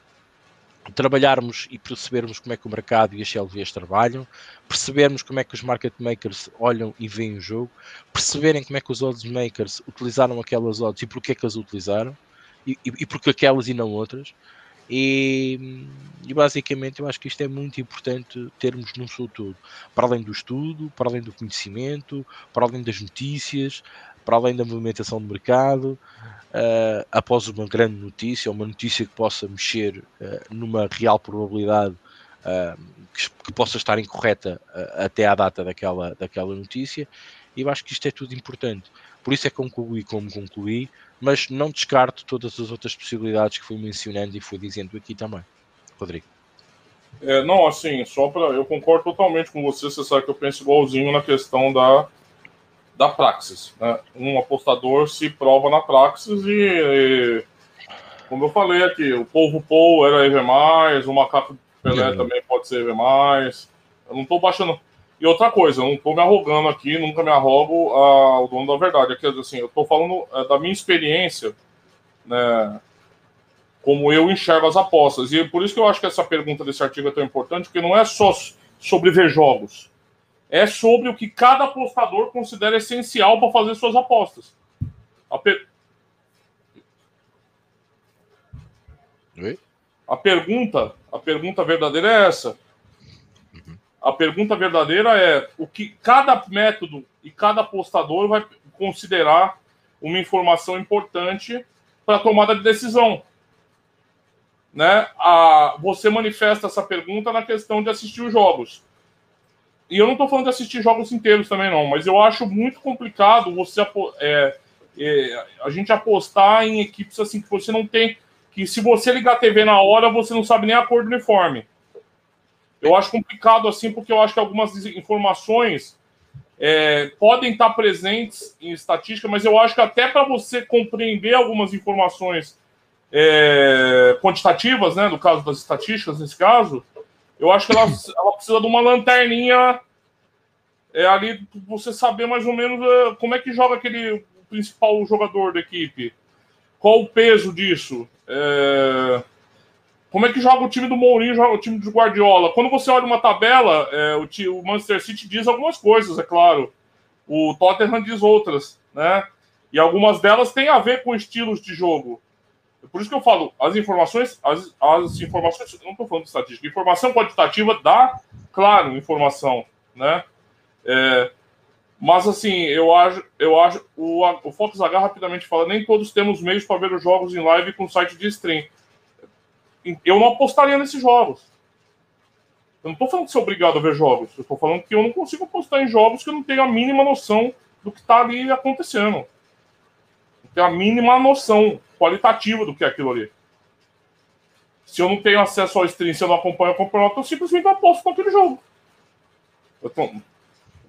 A: trabalharmos e percebermos como é que o mercado e as CLVs trabalham, percebermos como é que os market makers olham e veem o jogo, perceberem como é que os odds makers utilizaram aquelas odds e porque é que as utilizaram, e, e, e porque aquelas e não outras. E, e, basicamente eu acho que isto é muito importante termos num seu todo, para além do estudo, para além do conhecimento, para além das notícias, para além da movimentação do mercado, uh, após uma grande notícia, uma notícia que possa mexer uh, numa real probabilidade uh, que, que, possa estar incorreta até à data daquela, daquela notícia, e eu acho que isto é tudo importante. Por isso é que concluí como concluí, mas não descarto todas as outras possibilidades que fui mencionando e fui dizendo aqui também. Rodrigo.
B: É, não, assim, só para. Eu concordo totalmente com você, você sabe que eu penso igualzinho na questão da da praxis. Né? Um apostador se prova na praxis e, e como eu falei aqui, o povo Paul era EV+, o macaco Pelé uhum. também pode ser EV+. Eu não estou baixando... E outra coisa, eu não estou me arrogando aqui, nunca me arrogo ao dono da verdade. Aqui, assim, eu estou falando é, da minha experiência, né, como eu enxergo as apostas. E por isso que eu acho que essa pergunta desse artigo é tão importante, porque não é só sobre ver jogos é sobre o que cada apostador considera essencial para fazer suas apostas. A, per... a pergunta, a pergunta verdadeira é essa. A pergunta verdadeira é o que cada método e cada apostador vai considerar uma informação importante para a tomada de decisão. Né? A, você manifesta essa pergunta na questão de assistir os jogos. E eu não estou falando de assistir jogos inteiros também, não, mas eu acho muito complicado você é, é, a gente apostar em equipes assim que você não tem. Que se você ligar a TV na hora, você não sabe nem a cor do uniforme. Eu acho complicado assim, porque eu acho que algumas informações é, podem estar presentes em estatística, mas eu acho que até para você compreender algumas informações é, quantitativas, né, no caso das estatísticas, nesse caso, eu acho que ela, <laughs> ela precisa de uma lanterninha é, ali para você saber mais ou menos é, como é que joga aquele principal jogador da equipe. Qual o peso disso? É, como é que joga o time do Mourinho, joga o time do Guardiola? Quando você olha uma tabela, é, o, o Manchester City diz algumas coisas, é claro. O Tottenham diz outras, né? E algumas delas têm a ver com estilos de jogo. Por isso que eu falo, as informações, as, as informações, não estou falando de estatística, informação quantitativa dá, claro, informação, né? É, mas assim, eu acho, eu acho, o, o Fox H rapidamente fala, nem todos temos meios para ver os jogos em live com site de stream. Eu não apostaria nesses jogos. Eu não estou falando que é obrigado a ver jogos. Eu estou falando que eu não consigo apostar em jogos que eu não tenho a mínima noção do que está ali acontecendo. Tenho a mínima noção qualitativa do que é aquilo ali. Se eu não tenho acesso ao stream, se eu não acompanho o campeonato, eu simplesmente aposto com aquele jogo. É tão,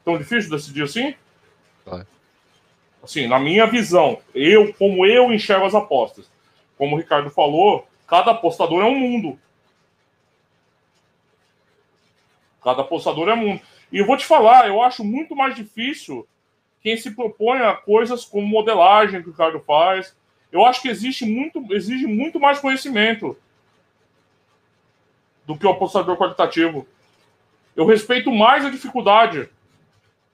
B: tão difícil decidir assim? Vai. Assim, na minha visão, eu, como eu enxergo as apostas, como o Ricardo falou, cada apostador é um mundo. Cada apostador é um mundo. E eu vou te falar, eu acho muito mais difícil quem se propõe a coisas como modelagem que o Ricardo faz, eu acho que existe muito, exige muito mais conhecimento do que o apostador qualitativo. Eu respeito mais a dificuldade.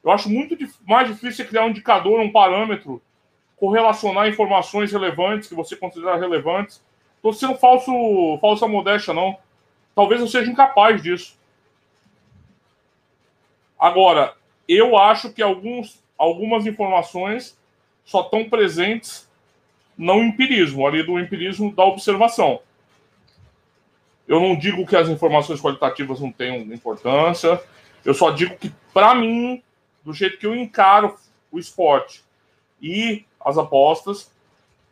B: Eu acho muito mais difícil criar um indicador, um parâmetro, correlacionar informações relevantes que você considera relevantes. Estou sendo falso, falsa modéstia, não. Talvez eu seja incapaz disso. Agora, eu acho que alguns, algumas informações só estão presentes não empirismo, ali do empirismo da observação. Eu não digo que as informações qualitativas não tenham importância, eu só digo que, para mim, do jeito que eu encaro o esporte e as apostas,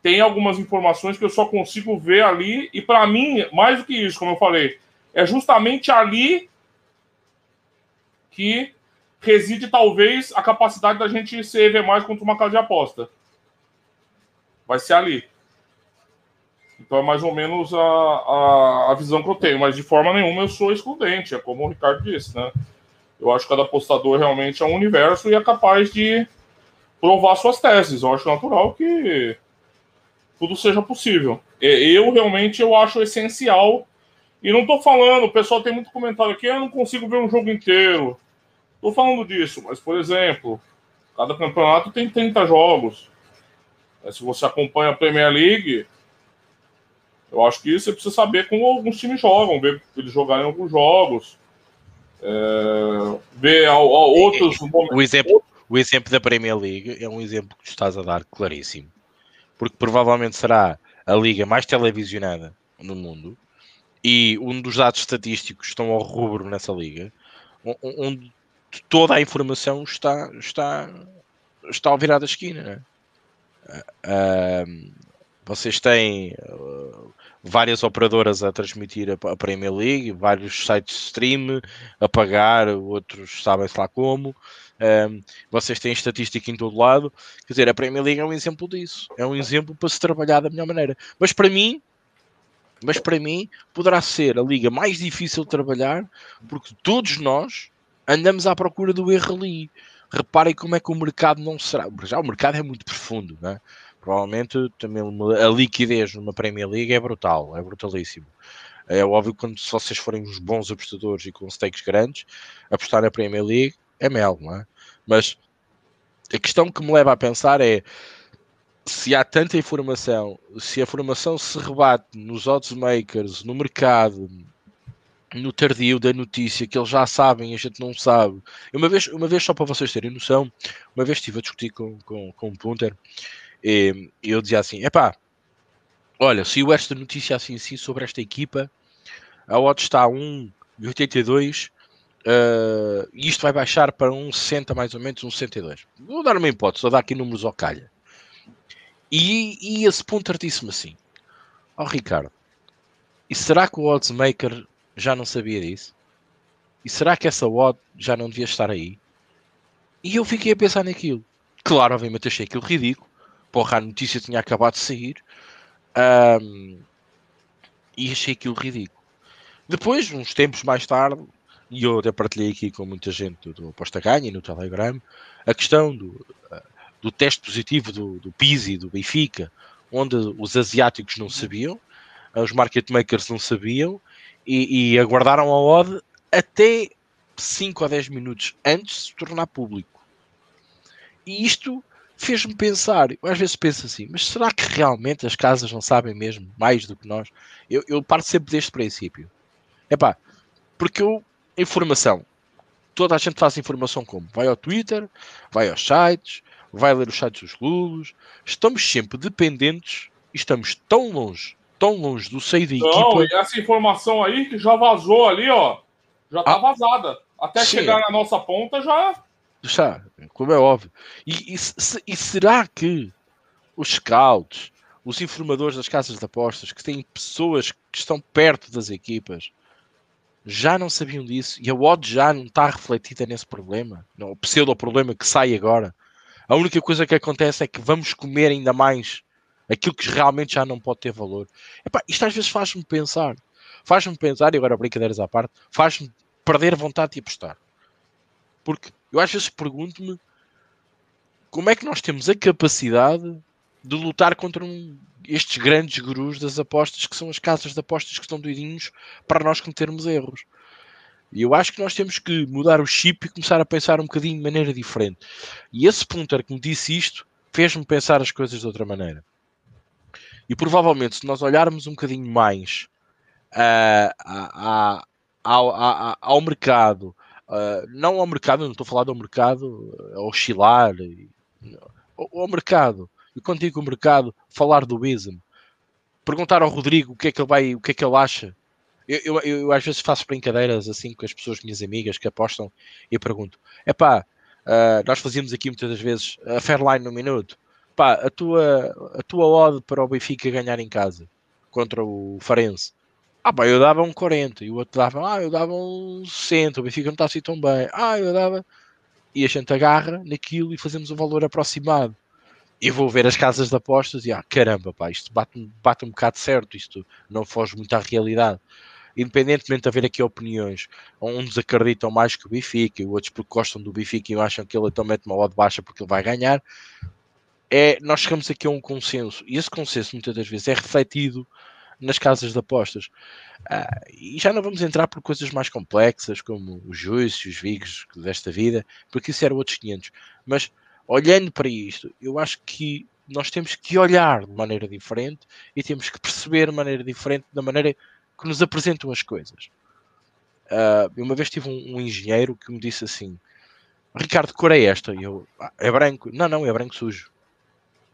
B: tem algumas informações que eu só consigo ver ali, e para mim, mais do que isso, como eu falei, é justamente ali que reside talvez a capacidade da gente se ver mais contra uma casa de aposta vai ser ali. Então é mais ou menos a, a, a, visão que eu tenho, mas de forma nenhuma eu sou excludente, é como o Ricardo disse, né? Eu acho que cada apostador realmente é um universo e é capaz de provar suas teses. Eu acho natural que tudo seja possível. Eu realmente eu acho essencial E não tô falando, o pessoal tem muito comentário aqui, ah, eu não consigo ver um jogo inteiro. Tô falando disso, mas, por exemplo, cada campeonato tem 30 jogos. É, se você acompanha a Premier League, eu acho que você precisa saber como alguns times jogam, ver eles jogarem alguns jogos, é, ver ao, ao outros
A: momentos. O exemplo, o exemplo da Premier League é um exemplo que estás a dar claríssimo, porque provavelmente será a liga mais televisionada no mundo e um dos dados estatísticos estão ao rubro nessa liga, onde toda a informação está, está, está ao virar da esquina. Uh, vocês têm uh, várias operadoras a transmitir a, a, Premier League, vários sites de stream a pagar, outros sabem-se lá como. Um, vocês têm estatística em todo lado. Quer dizer, a Premier League é um exemplo disso. É um exemplo para se trabalhar da melhor maneira. Mas para mim, mas para mim poderá ser a liga mais difícil de trabalhar porque todos nós andamos à procura do erro ali. Reparem como é que o mercado não será. Já o mercado é muito profundo, né? Provavelmente também a liquidez numa Premier League é brutal, é brutalíssimo. É óbvio que quando se vocês forem uns bons apostadores e com stakes grandes, apostar na Premier League é mel, não é? Mas a questão que me leva a pensar é se há tanta informação, se a informação se rebate nos odds makers, no mercado, no tardio da notícia que eles já sabem e a gente não sabe. Uma vez, uma vez só para vocês terem noção, uma vez estive a discutir com, com, com um punter e, eu dizia assim: epá, olha, saiu esta notícia assim assim sobre esta equipa, a odd está a 1,82 uh, e isto vai baixar para 1,60 mais ou menos, 1,62. Vou dar uma hipótese, vou dar aqui números ao calha. E, e esse punter disse-me assim: Ó oh, Ricardo, e será que o oddsmaker já não sabia disso? E será que essa odd já não devia estar aí? E eu fiquei a pensar naquilo. Claro, obviamente achei aquilo ridículo. Porra, a notícia tinha acabado de sair. Um, e achei aquilo ridículo. Depois, uns tempos mais tarde, e eu até partilhei aqui com muita gente do Aposta Ganha no Telegram, a questão do, do teste positivo do, do Pizzi, do Benfica, onde os asiáticos não sabiam, os market makers não sabiam e, e aguardaram a odd até 5 a 10 minutos antes de se tornar público. E isto fez-me pensar, eu às vezes penso assim, mas será que realmente as casas não sabem mesmo mais do que nós? Eu, eu parto sempre deste princípio. É pá, porque eu, informação, toda a gente faz informação como? Vai ao Twitter, vai aos sites, vai ler os sites dos clubes. Estamos sempre dependentes e estamos tão longe, tão longe do seio da
B: Não, equipa. e essa informação aí que já vazou ali, ó, já tá ah, vazada. Até sim. chegar na nossa ponta já.
A: Já, como é óbvio. E, e, e será que os scouts, os informadores das casas de apostas, que têm pessoas que estão perto das equipas, já não sabiam disso e a odd já não está refletida nesse problema, no pseudo problema que sai agora. A única coisa que acontece é que vamos comer ainda mais aquilo que realmente já não pode ter valor. Epá, isto às vezes faz-me pensar. Faz-me pensar, e agora brincadeiras à parte, faz-me perder vontade de apostar. Porque eu às vezes pergunto-me como é que nós temos a capacidade de lutar contra um, estes grandes gurus das apostas, que são as casas de apostas que estão doidinhos para nós cometermos erros. E eu acho que nós temos que mudar o chip e começar a pensar um bocadinho de maneira diferente. E esse punter que me disse isto fez-me pensar as coisas de outra maneira. E provavelmente, se nós olharmos um bocadinho mais uh, a, a, ao, a, ao, mercado, uh, não ao mercado, não estou a falar do mercado a oscilar, ao, ao mercado, e quando digo mercado, falar do ISM, perguntar ao Rodrigo o que é que ele vai, o que é que ele acha. Eu, eu, eu, às vezes faço brincadeiras assim com as pessoas, minhas amigas, que apostam e pergunto: é pá, uh, nós fazíamos aqui muitas das vezes a Fairline no minuto. Pá, a tua, a tua odd para o Benfica ganhar em casa contra o Farense. Ah, pá, eu dava um 40 e o outro dava, ah, eu dava um 60, o Benfica não está assim tão bem. Ah, eu dava. E a gente agarra naquilo e fazemos um valor aproximado. E vou ver as casas de apostas e ah, caramba, pá, isto bate, bate um bocado certo, isto não foge muito à realidade independentemente de haver aqui opiniões, uns acreditam mais que o Benfica, e outros porque gostam do Benfica e acham que ele então mete uma odd baixa porque ele vai ganhar, é, nós chegamos aqui a um consenso, e esse consenso muitas das vezes é refletido nas casas de apostas. Ah, e já não vamos entrar por coisas mais complexas, como os juízes, os vigos desta vida, porque isso eram outros 500. Mas olhando para isto, eu acho que nós temos que olhar de maneira diferente e temos que perceber de maneira diferente da maneira que nos apresentam as coisas. Uh, uma vez tive um, um, engenheiro que me disse assim: Ricardo, cor é esta? E eu, ah, é branco. Não, não, é branco sujo.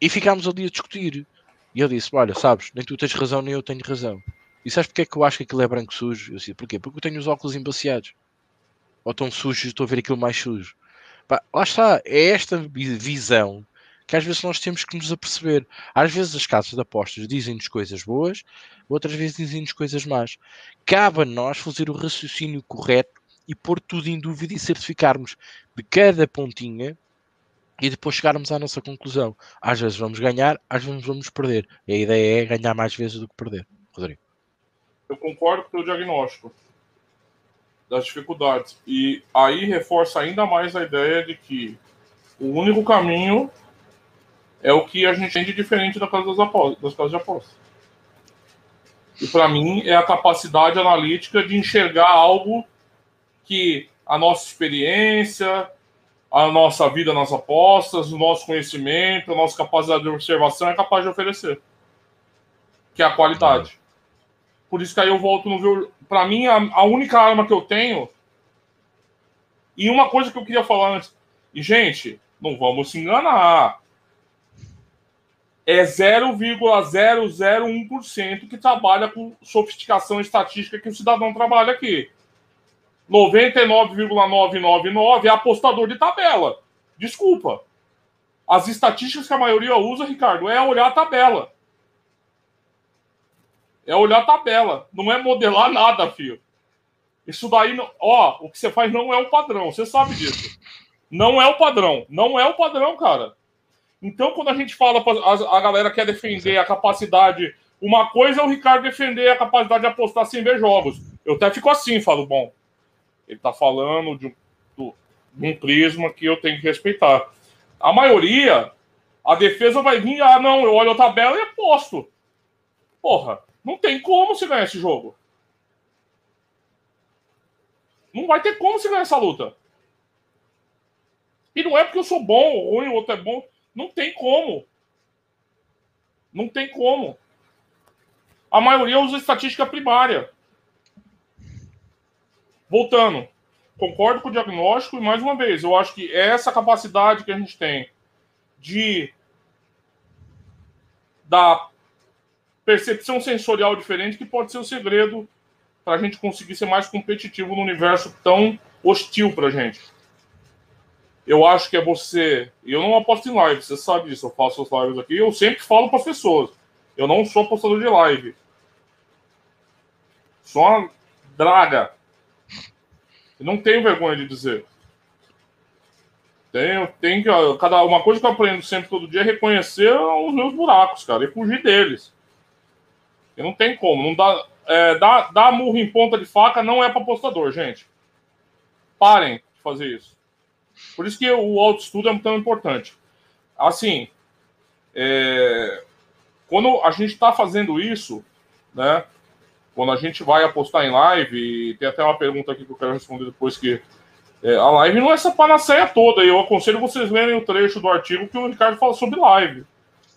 A: E ficámos ali a discutir. E eu disse: Olha, sabes, nem tu tens razão, nem eu tenho razão. E sabes porque é que eu acho que aquilo é branco sujo? Eu disse: Porquê? Porque eu tenho os óculos embaciados. Ou tão sujos, estou a ver aquilo mais sujo. Pá, lá está, é esta visão que às vezes nós temos que nos aperceber. Às vezes as casas de apostas dizem-nos coisas boas, outras vezes dizem-nos coisas más. Cabe a nós fazer o raciocínio correto e pôr tudo em dúvida e certificarmos de cada pontinha e depois chegarmos à nossa conclusão. Às vezes vamos ganhar, às vezes vamos perder. E a ideia é ganhar mais vezes do que perder. Rodrigo.
B: Eu concordo com o diagnóstico das dificuldades. E aí reforça ainda mais a ideia de que o único caminho é o que a gente tem de diferente da casa das, das casas de apostas. E para mim é a capacidade analítica de enxergar algo que a nossa experiência, a nossa vida nas apostas, o nosso conhecimento, a nossa capacidade de observação é capaz de oferecer. Que é a qualidade. Por isso que aí eu volto no. Para mim, a, a, única arma que eu tenho. E uma coisa que eu queria falar antes. E, gente, não vamos se enganar é 0,001% que trabalha com sofisticação estatística que o cidadão trabalha aqui. 99,999 é apostador de tabela. Desculpa. As estatísticas que a maioria usa, Ricardo, é olhar a tabela. É olhar a tabela. Não é modelar nada, filho. Isso daí, ó, o que você faz não é o padrão. Você sabe disso. Não é o padrão. Não é o padrão, cara. Então, quando a gente fala, a, a galera quer defender a capacidade. Uma coisa é o Ricardo defender a capacidade de apostar sem ver jogos. Eu até fico assim, falo, bom, ele está falando de um, de um prisma que eu tenho que respeitar. A maioria, a defesa vai vir, ah, não, eu olho a tabela e aposto. Porra, não tem como se ganhar esse jogo. Não vai ter como se ganhar essa luta. E não é porque eu sou bom ou ruim, o outro é bom. Não tem como. Não tem como. A maioria usa estatística primária. Voltando. Concordo com o diagnóstico e, mais uma vez, eu acho que essa capacidade que a gente tem de da percepção sensorial diferente que pode ser o segredo para a gente conseguir ser mais competitivo no universo tão hostil para gente eu acho que é você. Eu não aposto em live, você sabe disso. Eu faço as lives aqui. Eu sempre falo para as pessoas. Eu não sou apostador de live. Sou uma draga. Eu não tenho vergonha de dizer. Tenho, tenho que. Cada, uma coisa que eu aprendo sempre todo dia é reconhecer os meus buracos, cara, e fugir deles. E não tem como. Não dá, é, dar, dar murro em ponta de faca não é para apostador, gente. Parem de fazer isso. Por isso que o autoestudo é tão importante. Assim, é, quando a gente está fazendo isso, né? Quando a gente vai apostar em live, tem até uma pergunta aqui que eu quero responder depois que é, a live não é essa panaceia toda. Eu aconselho vocês lerem o trecho do artigo que o Ricardo fala sobre live.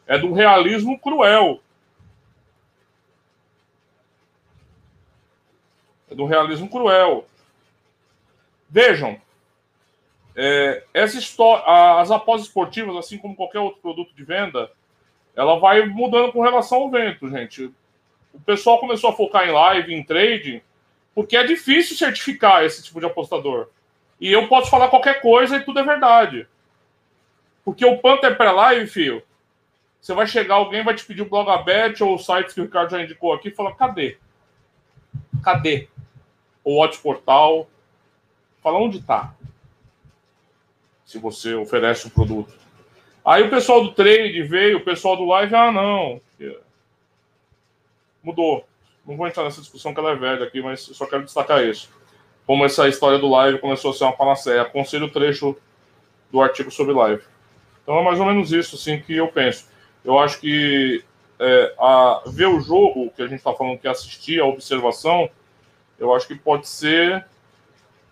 B: É do realismo cruel. É do realismo cruel. Vejam, é, essa história, as apostas esportivas, assim como qualquer outro produto de venda, ela vai mudando com relação ao vento, gente. O pessoal começou a focar em live, em trading, porque é difícil certificar esse tipo de apostador. E eu posso falar qualquer coisa e tudo é verdade. Porque o Panther pré-live, filho, você vai chegar, alguém vai te pedir o Blogabet ou os sites que o Ricardo já indicou aqui e falar, cadê? Cadê? O Watch Portal. Fala onde tá se você oferece um produto. Aí o pessoal do trade veio, o pessoal do live, ah, não. Mudou. Não vou entrar nessa discussão que ela é velha aqui, mas só quero destacar isso. Como essa história do live começou a ser uma panaceia. Aconselho o trecho do artigo sobre live. Então é mais ou menos isso assim, que eu penso. Eu acho que é, a ver o jogo, que a gente está falando que é assistir, a observação, eu acho que pode ser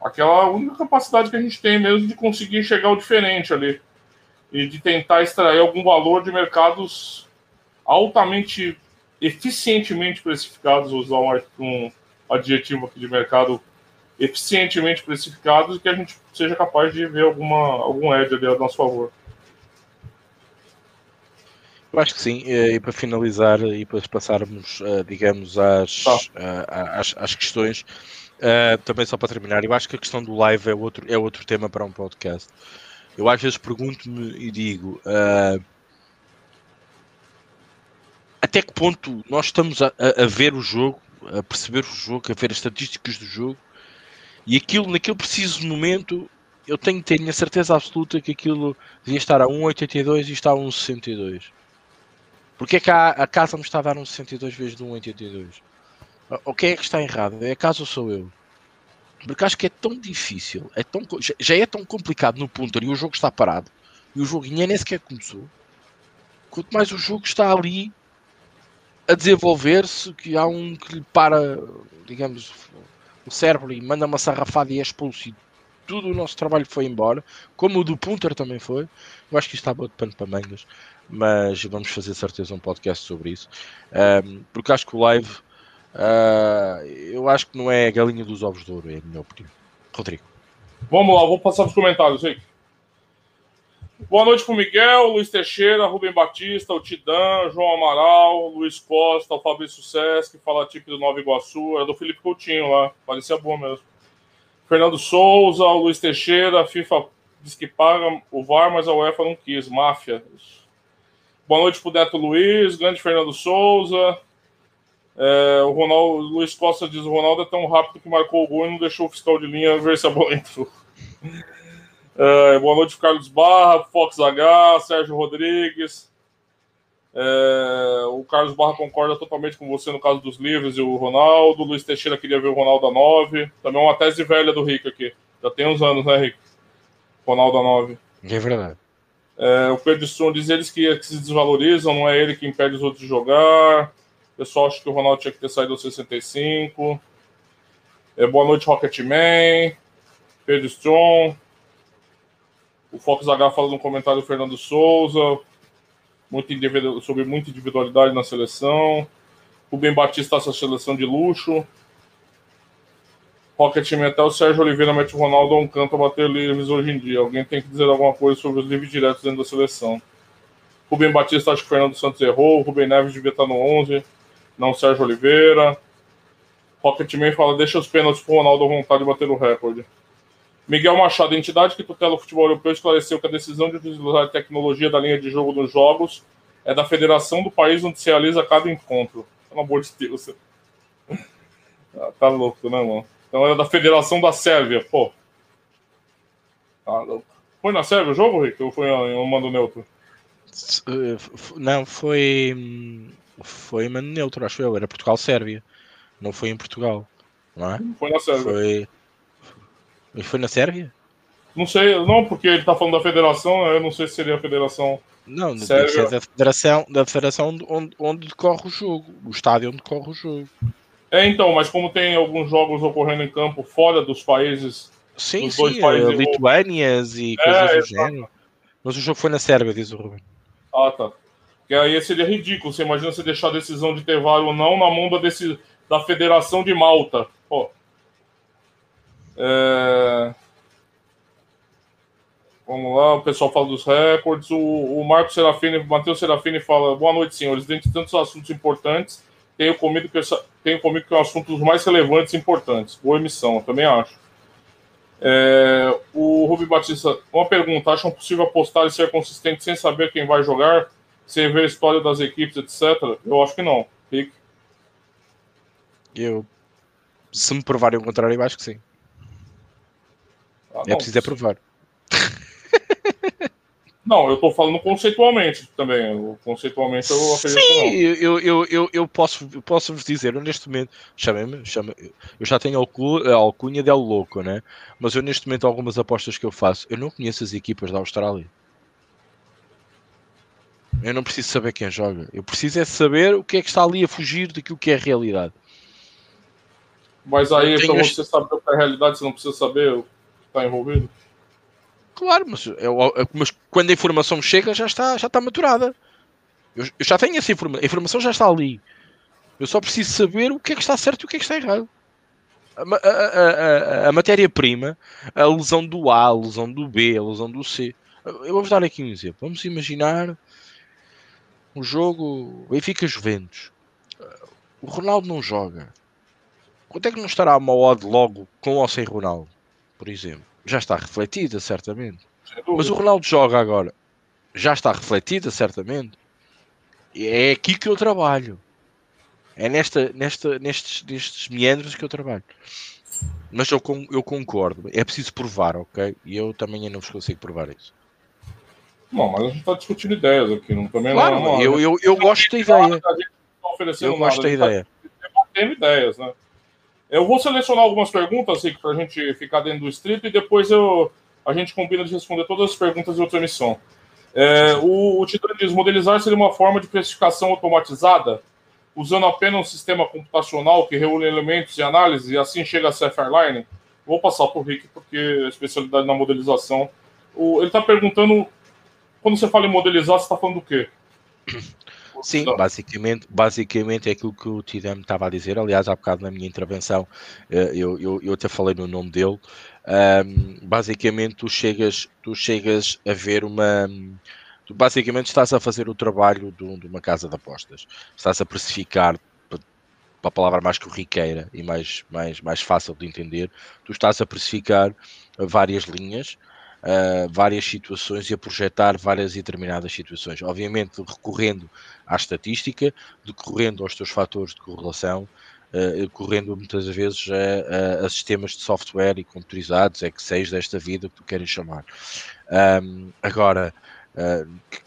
B: aquela única capacidade que a gente tem mesmo de conseguir enxergar o diferente ali e de tentar extrair algum valor de mercados altamente, eficientemente precificados, usar um, um adjetivo aqui de mercado eficientemente precificados e que a gente seja capaz de ver alguma, algum edge ali a nosso favor.
A: Eu acho que sim, e para finalizar e depois passarmos, eh, digamos, às, tá. Eh, às, às, questões, eh, também só para terminar, eu acho que a questão do live é outro, é outro tema para um podcast. Eu às vezes pergunto-me e digo até que ponto nós estamos a, a, ver o jogo, a perceber o jogo, a ver as estatísticas do jogo e aquilo, naquele preciso momento, eu tenho, tenho a certeza absoluta que aquilo devia estar a 1,82 e está a 1,62. Porque é que a, a casa me está a dar um 62 vezes de 1,82? O que é que está errado? É a casa ou sou eu? Porque acho que é tão difícil, é tão, já é tão complicado no punter e o jogo está parado e o jogo nem sequer começou. Quanto mais o jogo está ali a desenvolver-se, que há um que lhe para, digamos, o cérebro e manda uma sarrafada e é expulso e tudo o nosso trabalho foi embora, como o do Punter também foi. Eu acho que isto está bom de pano para mangas mas vamos fazer certeza um podcast sobre isso, um, porque acho que o live, uh, eu acho que não é a galinha dos ovos de ouro, é a minha opinião. Rodrigo.
B: Vamos lá, vou passar os comentários, aí. Boa noite para o Miguel, Luiz Teixeira, Rubem Batista, o Tidan, João Amaral, Luiz Costa, o Fabrício Sesc, fala tipo do Nova Iguaçu, é do Felipe Coutinho lá, parecia bom mesmo. Fernando Souza, o Luiz Teixeira, a FIFA diz que paga o VAR, mas a UEFA não quis, máfia. Boa noite para o Neto Luiz, grande Fernando Souza. É, o Ronaldo, Luiz Costa diz: o Ronaldo é tão rápido que marcou o gol e não deixou o fiscal de linha ver se a bola entrou. É, boa noite, Carlos Barra, Fox H, Sérgio Rodrigues. É, o Carlos Barra concorda totalmente com você no caso dos livros e o Ronaldo. Luiz Teixeira queria ver o Ronaldo a 9. Também uma tese velha do Rick aqui. Já tem uns anos, né, Rick? Ronaldo a 9.
A: É verdade.
B: É, o Pedro Strum diz eles que, que, se desvalorizam, não é ele que impede os outros de jogar. O pessoal acha que o Ronaldo tinha que ter saído aos 65. É, boa noite, Rocketman. Pedro Strum. O Fox H fala no comentário do Fernando Souza. Muito sobre muita individualidade na seleção. Ben Batista essa seleção de luxo. Rocket Metal, Sérgio Oliveira mete o Ronaldo a um canto a bater livres hoje em dia. Alguém tem que dizer alguma coisa sobre os livres diretos dentro da seleção. Rubem Batista acha que o Fernando Santos errou. Rubem Neves devia estar no 11, não Sérgio Oliveira. Rocketman fala: deixa os pênaltis pro Ronaldo à vontade de bater o recorde. Miguel Machado, a entidade que tutela o futebol europeu, esclareceu que a decisão de utilizar a tecnologia da linha de jogo nos jogos é da federação do país onde se realiza cada encontro. Pelo amor de Deus. <laughs> Ah, tá louco, né, mano? Então era da Federação da Sérvia, pô. Ah, foi na Sérvia o jogo, Rick? Ou foi em um mando neutro?
A: Não, foi. Foi em mando neutro, acho eu. Era Portugal-Sérvia. Não foi em Portugal. Não é?
B: Foi na Sérvia.
A: Foi. Foi na Sérvia?
B: Não sei, não, porque ele tá falando da federação, eu não sei se seria a federação.
A: Não, deve ser da federação, da federação onde, onde decorre o jogo, o estádio onde decorre o jogo.
B: É, então, mas como tem alguns jogos ocorrendo em campo fora dos países.
A: Sim, dos sim, países Lituânias e é, coisas é, do gênero. Mas o jogo foi na Sérvia, diz o Ruben.
B: Ah, tá. Que aí seria ridículo. Você imagina você deixar a decisão de ter VAR ou não na mão da, desse, da Federação de Malta. É... Vamos lá, o pessoal fala dos recordes. O, o Marco Serafini, Matheus Serafini fala: Boa noite, senhores. Dentre tantos assuntos importantes, tenho comigo que, tenho que é um assunto dos mais relevantes e importantes. Boa emissão, eu também acho. É, o Rubem Batista, uma pergunta: acham possível apostar e ser consistente sem saber quem vai jogar? Sem ver a história das equipes, etc? Eu acho que não. Rick?
A: Eu, se me provarem o contrário, eu acho que sim. Ah, é preciso é provar. <laughs>
B: Não, eu estou falando conceitualmente também. Conceitualmente eu acredito Sim,
A: eu, eu, eu, eu, posso, eu posso vos dizer, eu neste momento, chamem-me, chame, eu já tenho a alcunha del louco, né? Mas eu neste momento, algumas apostas que eu faço, eu não conheço as equipas da Austrália. Eu não preciso saber quem joga. Eu preciso é saber o que é que está ali a fugir daquilo que é a realidade.
B: Mas aí, para este... você saber o que é a realidade, você não precisa saber está envolvido?
A: Claro, mas, eu, mas quando a informação chega, já está, já está maturada. Eu, eu já tenho essa informação. A informação já está ali. Eu só preciso saber o que é que está certo e o que é que está errado. A, a, a, a matéria-prima, a lesão do A, a lesão do B, a lesão do C. Eu vou-vos dar aqui um exemplo. Vamos imaginar um jogo Benfica Juventus. O Ronaldo não joga. Quanto é que não estará uma odd logo com ou sem Ronaldo? Por exemplo. Já está refletida, certamente. Mas o Ronaldo joga agora. Já está refletida, certamente. É aqui que eu trabalho. É nesta, nesta, nestes, nestes meandros que eu trabalho. Mas eu, eu concordo. É preciso provar, ok? E eu também não vos consigo provar isso.
B: Não, mas a gente está discutindo ideias aqui. Não, também
A: claro,
B: não,
A: eu, eu, eu gosto da ideia.
B: eu gosto da ideia. Debatendo ideias, né? Eu vou selecionar algumas perguntas assim, para a gente ficar dentro do estrito e depois eu, a gente combina de responder todas as perguntas de outra emissão. É, o, o Titã diz: modelizar seria uma forma de precificação automatizada usando apenas um sistema computacional que reúne elementos e análise e assim chega a ser Fairline? Vou passar para o Rick, porque a especialidade na modelização. O, ele está perguntando, quando você fala em modelizar, você está falando do quê? <clears throat>
A: Sim, basicamente, basicamente é aquilo que o Tidem estava a dizer. Aliás, há bocado na minha intervenção, eh, eu, eu, eu até falei no nome dele. Um, basicamente, tu chegas, tu chegas a ver uma Tu basicamente estás a fazer o trabalho de, de uma casa de apostas. Estás a precificar, para a palavra mais corriqueira e mais, mais, mais fácil de entender, tu estás a precificar várias linhas, uh, várias situações e a projetar várias e determinadas situações. Obviamente, recorrendo à estatística, decorrendo aos teus fatores de correlação, uh, correndo muitas vezes a, a, a, sistemas de software e computadorizados, Excel desta vida que tu queres chamar. Um, agora, uh,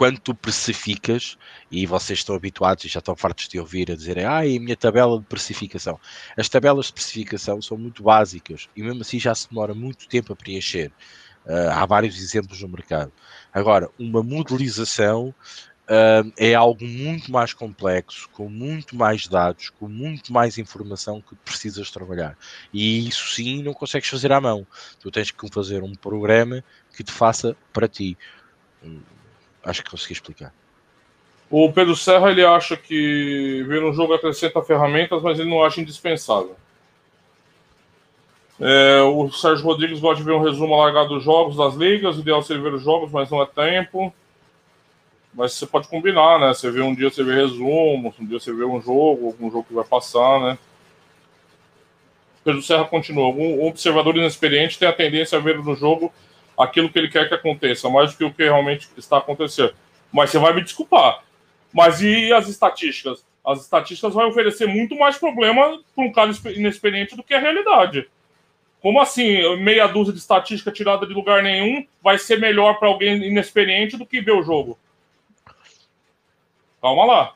A: quando tu precificas, e vocês estão habituados e já estão fartos de ouvir a dizerem, ah, e a minha tabela de precificação. As tabelas de precificação são muito básicas e mesmo assim já se demora muito tempo a preencher. Uh, há vários exemplos no mercado. Agora, uma modelização uh, é algo muito mais complexo, com muito mais dados, com muito mais informação que precisas trabalhar. E isso sim não consegues fazer à mão. Tu tens que fazer um programa que te faça para ti. Acho que consegui explicar.
B: O Pedro Serra ele acha que ver um jogo acrescenta ferramentas, mas ele não acha indispensável. É, o Sérgio Rodrigues gosta de ver um resumo alargado dos jogos, das ligas. O ideal seria ver os jogos, mas não é tempo. Mas você pode combinar, né? Você vê um dia você vê resumo, um dia você vê um jogo, algum jogo que vai passar, né? Pedro Serra continua. Um observador inexperiente tem a tendência a ver no jogo aquilo que ele quer que aconteça, mais do que o que realmente está acontecendo. Mas você vai me desculpar. Mas e as estatísticas? As estatísticas vão oferecer muito mais problema para um cara inexperiente do que a realidade. Como assim, meia dúzia de estatística tirada de lugar nenhum vai ser melhor para alguém inexperiente do que ver o jogo? Calma lá.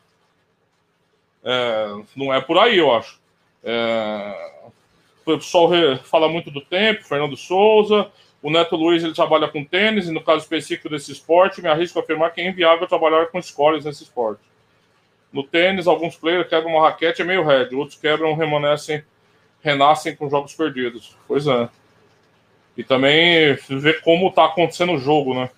B: É, não é por aí, eu acho. É, o pessoal fala muito do tempo, Fernando Souza, o Neto Luiz ele trabalha com tênis, e no caso específico desse esporte, me arrisco a afirmar que é inviável trabalhar com escolas nesse esporte. No tênis, alguns players quebram uma raquete é meio red, outros quebram, remanescem, renascem com jogos perdidos. Pois é. E também ver como está acontecendo o jogo, né?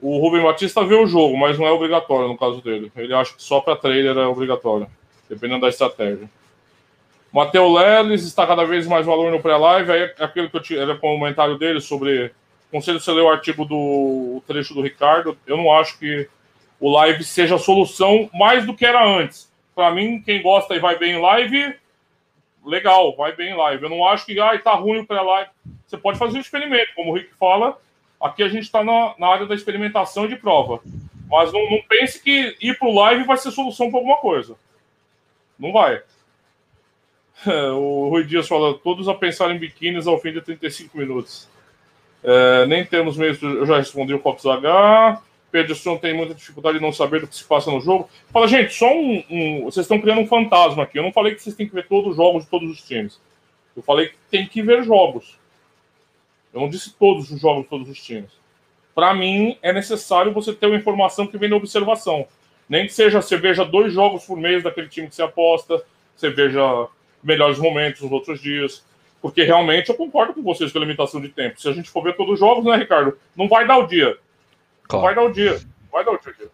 B: O Rubem Batista vê o jogo, mas não é obrigatório no caso dele. Ele acha que só para trailer é obrigatório, dependendo da estratégia. Matheus Leles está cada vez mais valor no pré-live. Aí é aquele que eu tinha, era comentário dele sobre. Conselho você ler o artigo do o trecho do Ricardo. Eu não acho que o live seja a solução mais do que era antes. Para mim, quem gosta e vai bem em live, legal, vai bem em live. Eu não acho que ah, tá ruim o pré-live. Você pode fazer um experimento, como o Rick fala. Aqui a gente está na, na, área da experimentação de prova. Mas não, não pense que ir para o live vai ser solução para alguma coisa. Não vai. <laughs> o Rui Dias fala, todos a pensar em biquínis ao fim de 35 minutos. É, nem temos meios, eu já respondi o Fox H. Pederson tem muita dificuldade de não saber do que se passa no jogo. Fala, gente, só um, um, Vocês estão criando um fantasma aqui. Eu não falei que vocês têm que ver todos os jogos de todos os times. Eu falei que tem que ver jogos. Eu não disse todos os jogos de todos os times. para mim é necessário você ter uma informação que vem da observação. Nem que seja você veja dois jogos por mês daquele time que você aposta, você veja melhores momentos nos outros dias. Porque realmente eu concordo com vocês com a limitação de tempo. Se a gente for ver todos os jogos, né, Ricardo? Não vai dar o dia. Claro. Vai dar o dia. Vai dar o dia.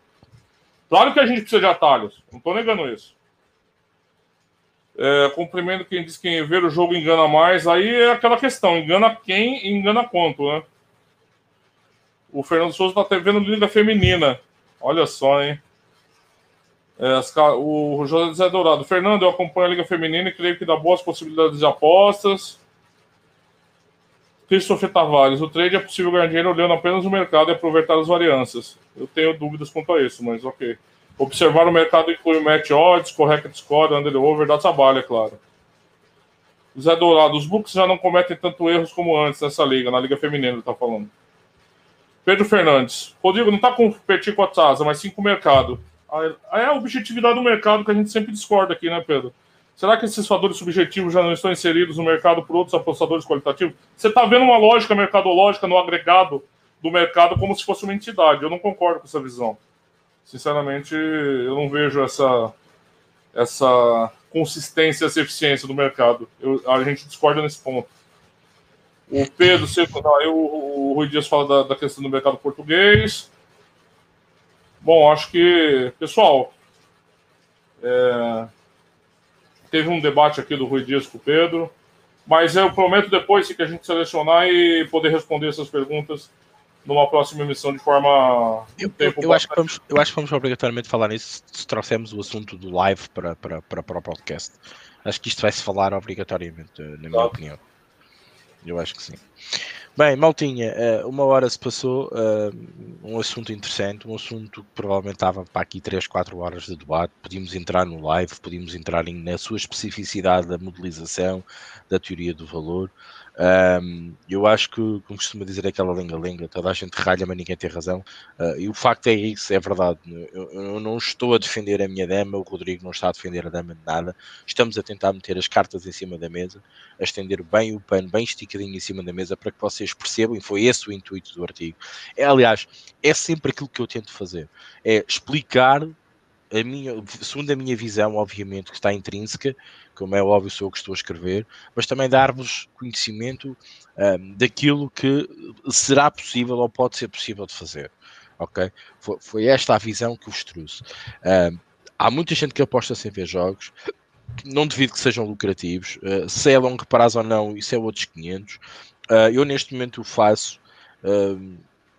B: Claro que a gente precisa de atalhos. Não estou negando isso. É, cumprimento quem diz que ver o jogo engana mais. Aí é aquela questão: engana quem engana quanto, né? O Fernando Souza está vendo Liga Feminina. Olha só, hein? É, as, o José Dourado. Fernando, eu acompanho a Liga Feminina e creio que dá boas possibilidades de apostas. Christopher Tavares. O trade é possível ganhar dinheiro olhando apenas o mercado e aproveitar as variâncias. Eu tenho dúvidas quanto a isso, mas ok. Observar o mercado inclui o match odds, correct score, under over, dá trabalho, é claro. Zé Dourado. Os books já não cometem tanto erros como antes nessa liga, na Liga Feminina, ele está falando. Pedro Fernandes. Rodrigo, não está competindo com a Tasa, mas sim com o mercado. É a objetividade do mercado que a gente sempre discorda aqui, né, Pedro? Será que esses fatores subjetivos já não estão inseridos no mercado por outros apostadores qualitativos? Você está vendo uma lógica mercadológica no agregado do mercado como se fosse uma entidade. Eu não concordo com essa visão. Sinceramente, eu não vejo essa, essa consistência, essa eficiência do mercado. Eu, a gente discorda nesse ponto. O Pedro, aí o, o Rui Dias fala da, da questão do mercado português. Bom, acho que, pessoal, é, teve um debate aqui do Rui Dias com o Pedro, mas eu prometo depois que a gente selecionar e poder responder essas perguntas numa próxima emissão de forma.
A: Eu, eu, eu acho, que vamos, eu acho que vamos obrigatoriamente falar nisso se trouxermos o assunto do live para, para, para, para o podcast. Acho que isto vai se falar obrigatoriamente, na minha opinião. Eu acho que sim. Bem, Maltinha, eh, uma hora se passou, eh, um assunto interessante, um assunto que provavelmente estava para aqui 3, 4 horas de debate. Podíamos entrar no live, podíamos entrar na sua especificidade da modelização, da teoria do valor. Um, eu acho que, como costuma dizer aquela lenga-lenga, toda a gente ralha, mas ninguém tem razão. Uh, e o facto é isso, é verdade. Eu, eu, não estou a defender a minha dama, o Rodrigo não está a defender a dama de nada. Estamos a tentar meter as cartas em cima da mesa, a estender bem o pano, bem esticadinho em cima da mesa, para que vocês percebam, e foi esse o intuito do artigo. É, aliás, é sempre aquilo que eu tento fazer: é explicar a minha, segundo a minha visão, obviamente, que está intrínseca, como é óbvio, sou eu que estou a escrever, mas também dar-vos conhecimento um, daquilo que será possível ou pode ser possível de fazer. Ok? Foi, foi esta a visão que vos trouxe. Um, há muita gente que aposta sem ver jogos, não devido que sejam lucrativos, uh, se é longo prazo ou não, isso é outros 500. Uh, eu neste momento o faço.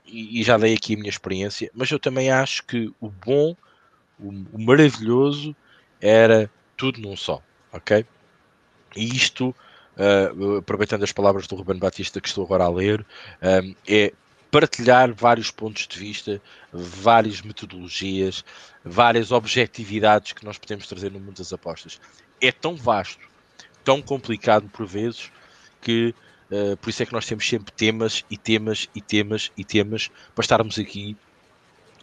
A: E, já dei aqui a minha experiência, mas eu também acho que o bom, o maravilhoso era tudo num só ok? E isto, uh, aproveitando as palavras do Ruben Batista que estou agora a ler, um, é partilhar vários pontos de vista, várias metodologias, várias objetividades que nós podemos trazer no mundo das apostas. É tão vasto, tão complicado por vezes, que uh, por isso é que nós temos sempre temas e temas e temas e temas para estarmos aqui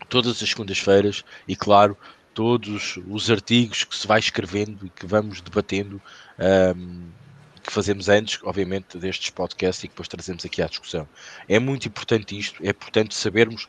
A: todas as segundas-feiras e, claro, todos os artigos que se vai escrevendo e que vamos debatendo, um, que fazemos antes, obviamente, destes podcasts e que depois trazemos aqui à discussão. É muito importante isto, é importante sabermos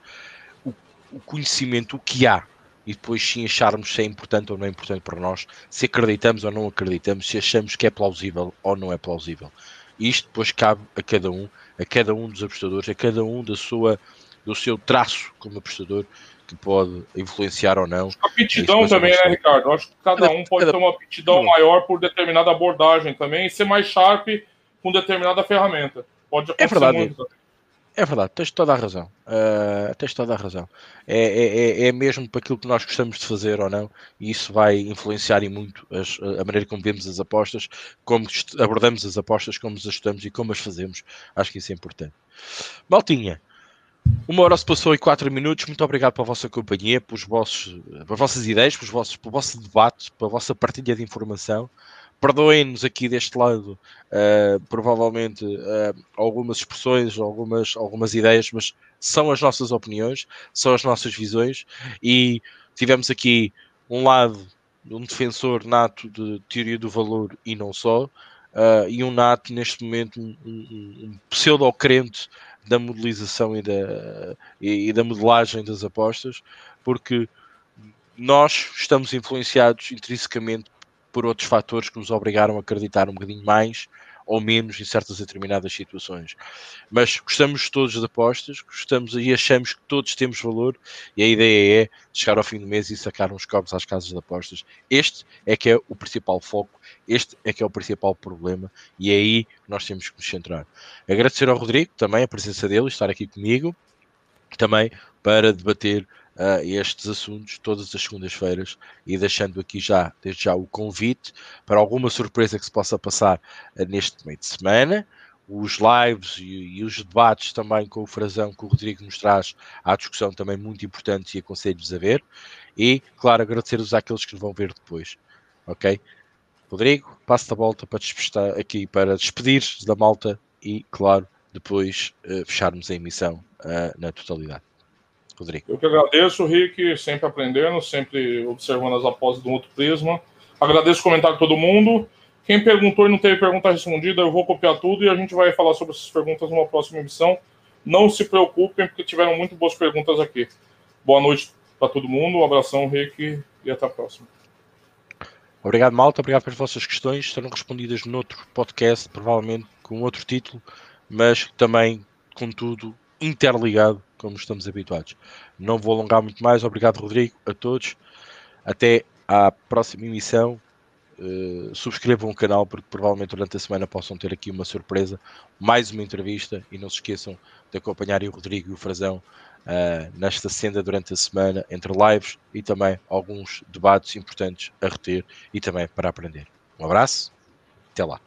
A: o, o conhecimento, o que há, e depois sim acharmos se é importante ou não é importante para nós, se acreditamos ou não acreditamos, se achamos que é plausível ou não é plausível. Isto depois cabe a cada um, a cada um dos apostadores, a cada um da sua, do seu traço como apostador, que pode influenciar ou não.
B: A aptidão também, né, Ricardo? Acho que cada um pode ter uma aptidão maior por determinada abordagem também e ser mais sharp com determinada ferramenta. Pode
A: é verdade. Muito. É verdade, tens toda a razão. Uh, tens toda a razão. É, é, é, é mesmo para aquilo que nós gostamos de fazer ou não, e isso vai influenciar e muito as, a maneira como vemos as apostas, como abordamos as apostas, como as estudamos e como as fazemos. Acho que isso é importante. Maltinha, uma hora se passou e quatro minutos. Muito obrigado pela vossa companhia, pelos vossos, pelas vossas ideias, pelos vossos, pelo vosso debate, pela vossa partilha de informação. Perdoem-nos aqui deste lado, uh, provavelmente, uh, algumas expressões, algumas, algumas ideias, mas são as nossas opiniões, são as nossas visões. E tivemos aqui um lado, um defensor nato de teoria do valor e não só, uh, e um nato, neste momento, um, um, um pseudo-crente da modelização e da, e, e da modelagem das apostas, porque nós estamos influenciados intrinsecamente por outros fatores que nos obrigaram a acreditar um bocadinho mais ou menos em certas determinadas situações. Mas gostamos todos de apostas, gostamos e achamos que todos temos valor e a ideia é chegar ao fim do mês e sacar uns copos às casas de apostas. Este é que é o principal foco, este é que é o principal problema e é aí que nós temos que nos centrar. Agradecer ao Rodrigo também a presença dele, estar aqui comigo, também para debater uh, estes assuntos todas as segundas-feiras e deixando aqui já, desde já, o convite para alguma surpresa que se possa passar uh, neste meio de semana. Os lives e, e, os debates também com o Frazão, que o Rodrigo nos traz à discussão também muito importantes e aconselho-vos a ver. E, claro, agradecer-vos àqueles que vão ver depois. Ok? Rodrigo, passo a volta para despedir aqui para despedir da malta e, claro, depois uh, fecharmos a emissão uh, na totalidade.
B: Rodrigo. Eu que agradeço, Rick, sempre aprendendo, sempre observando as apostas do outro prisma. Agradeço o comentário de todo mundo. Quem perguntou e não teve pergunta respondida, eu vou copiar tudo e a gente vai falar sobre essas perguntas numa próxima emissão. Não se preocupem, porque tiveram muito boas perguntas aqui. Boa noite para todo mundo, um abração, Rick, e até a próxima.
A: Obrigado, Malta. Obrigado pelas vossas questões. Serão respondidas noutro podcast, provavelmente com outro título, mas também, contudo, interligado como estamos habituados. Não vou alongar muito mais. Obrigado, Rodrigo, a todos. Até à próxima emissão. Uh, subscrevam o canal porque provavelmente durante a semana possam ter aqui uma surpresa, mais uma entrevista e não se esqueçam de acompanharem o Rodrigo e o Frazão uh, nesta senda durante a semana entre lives e também alguns debates importantes a reter e também para aprender. Um abraço, até lá.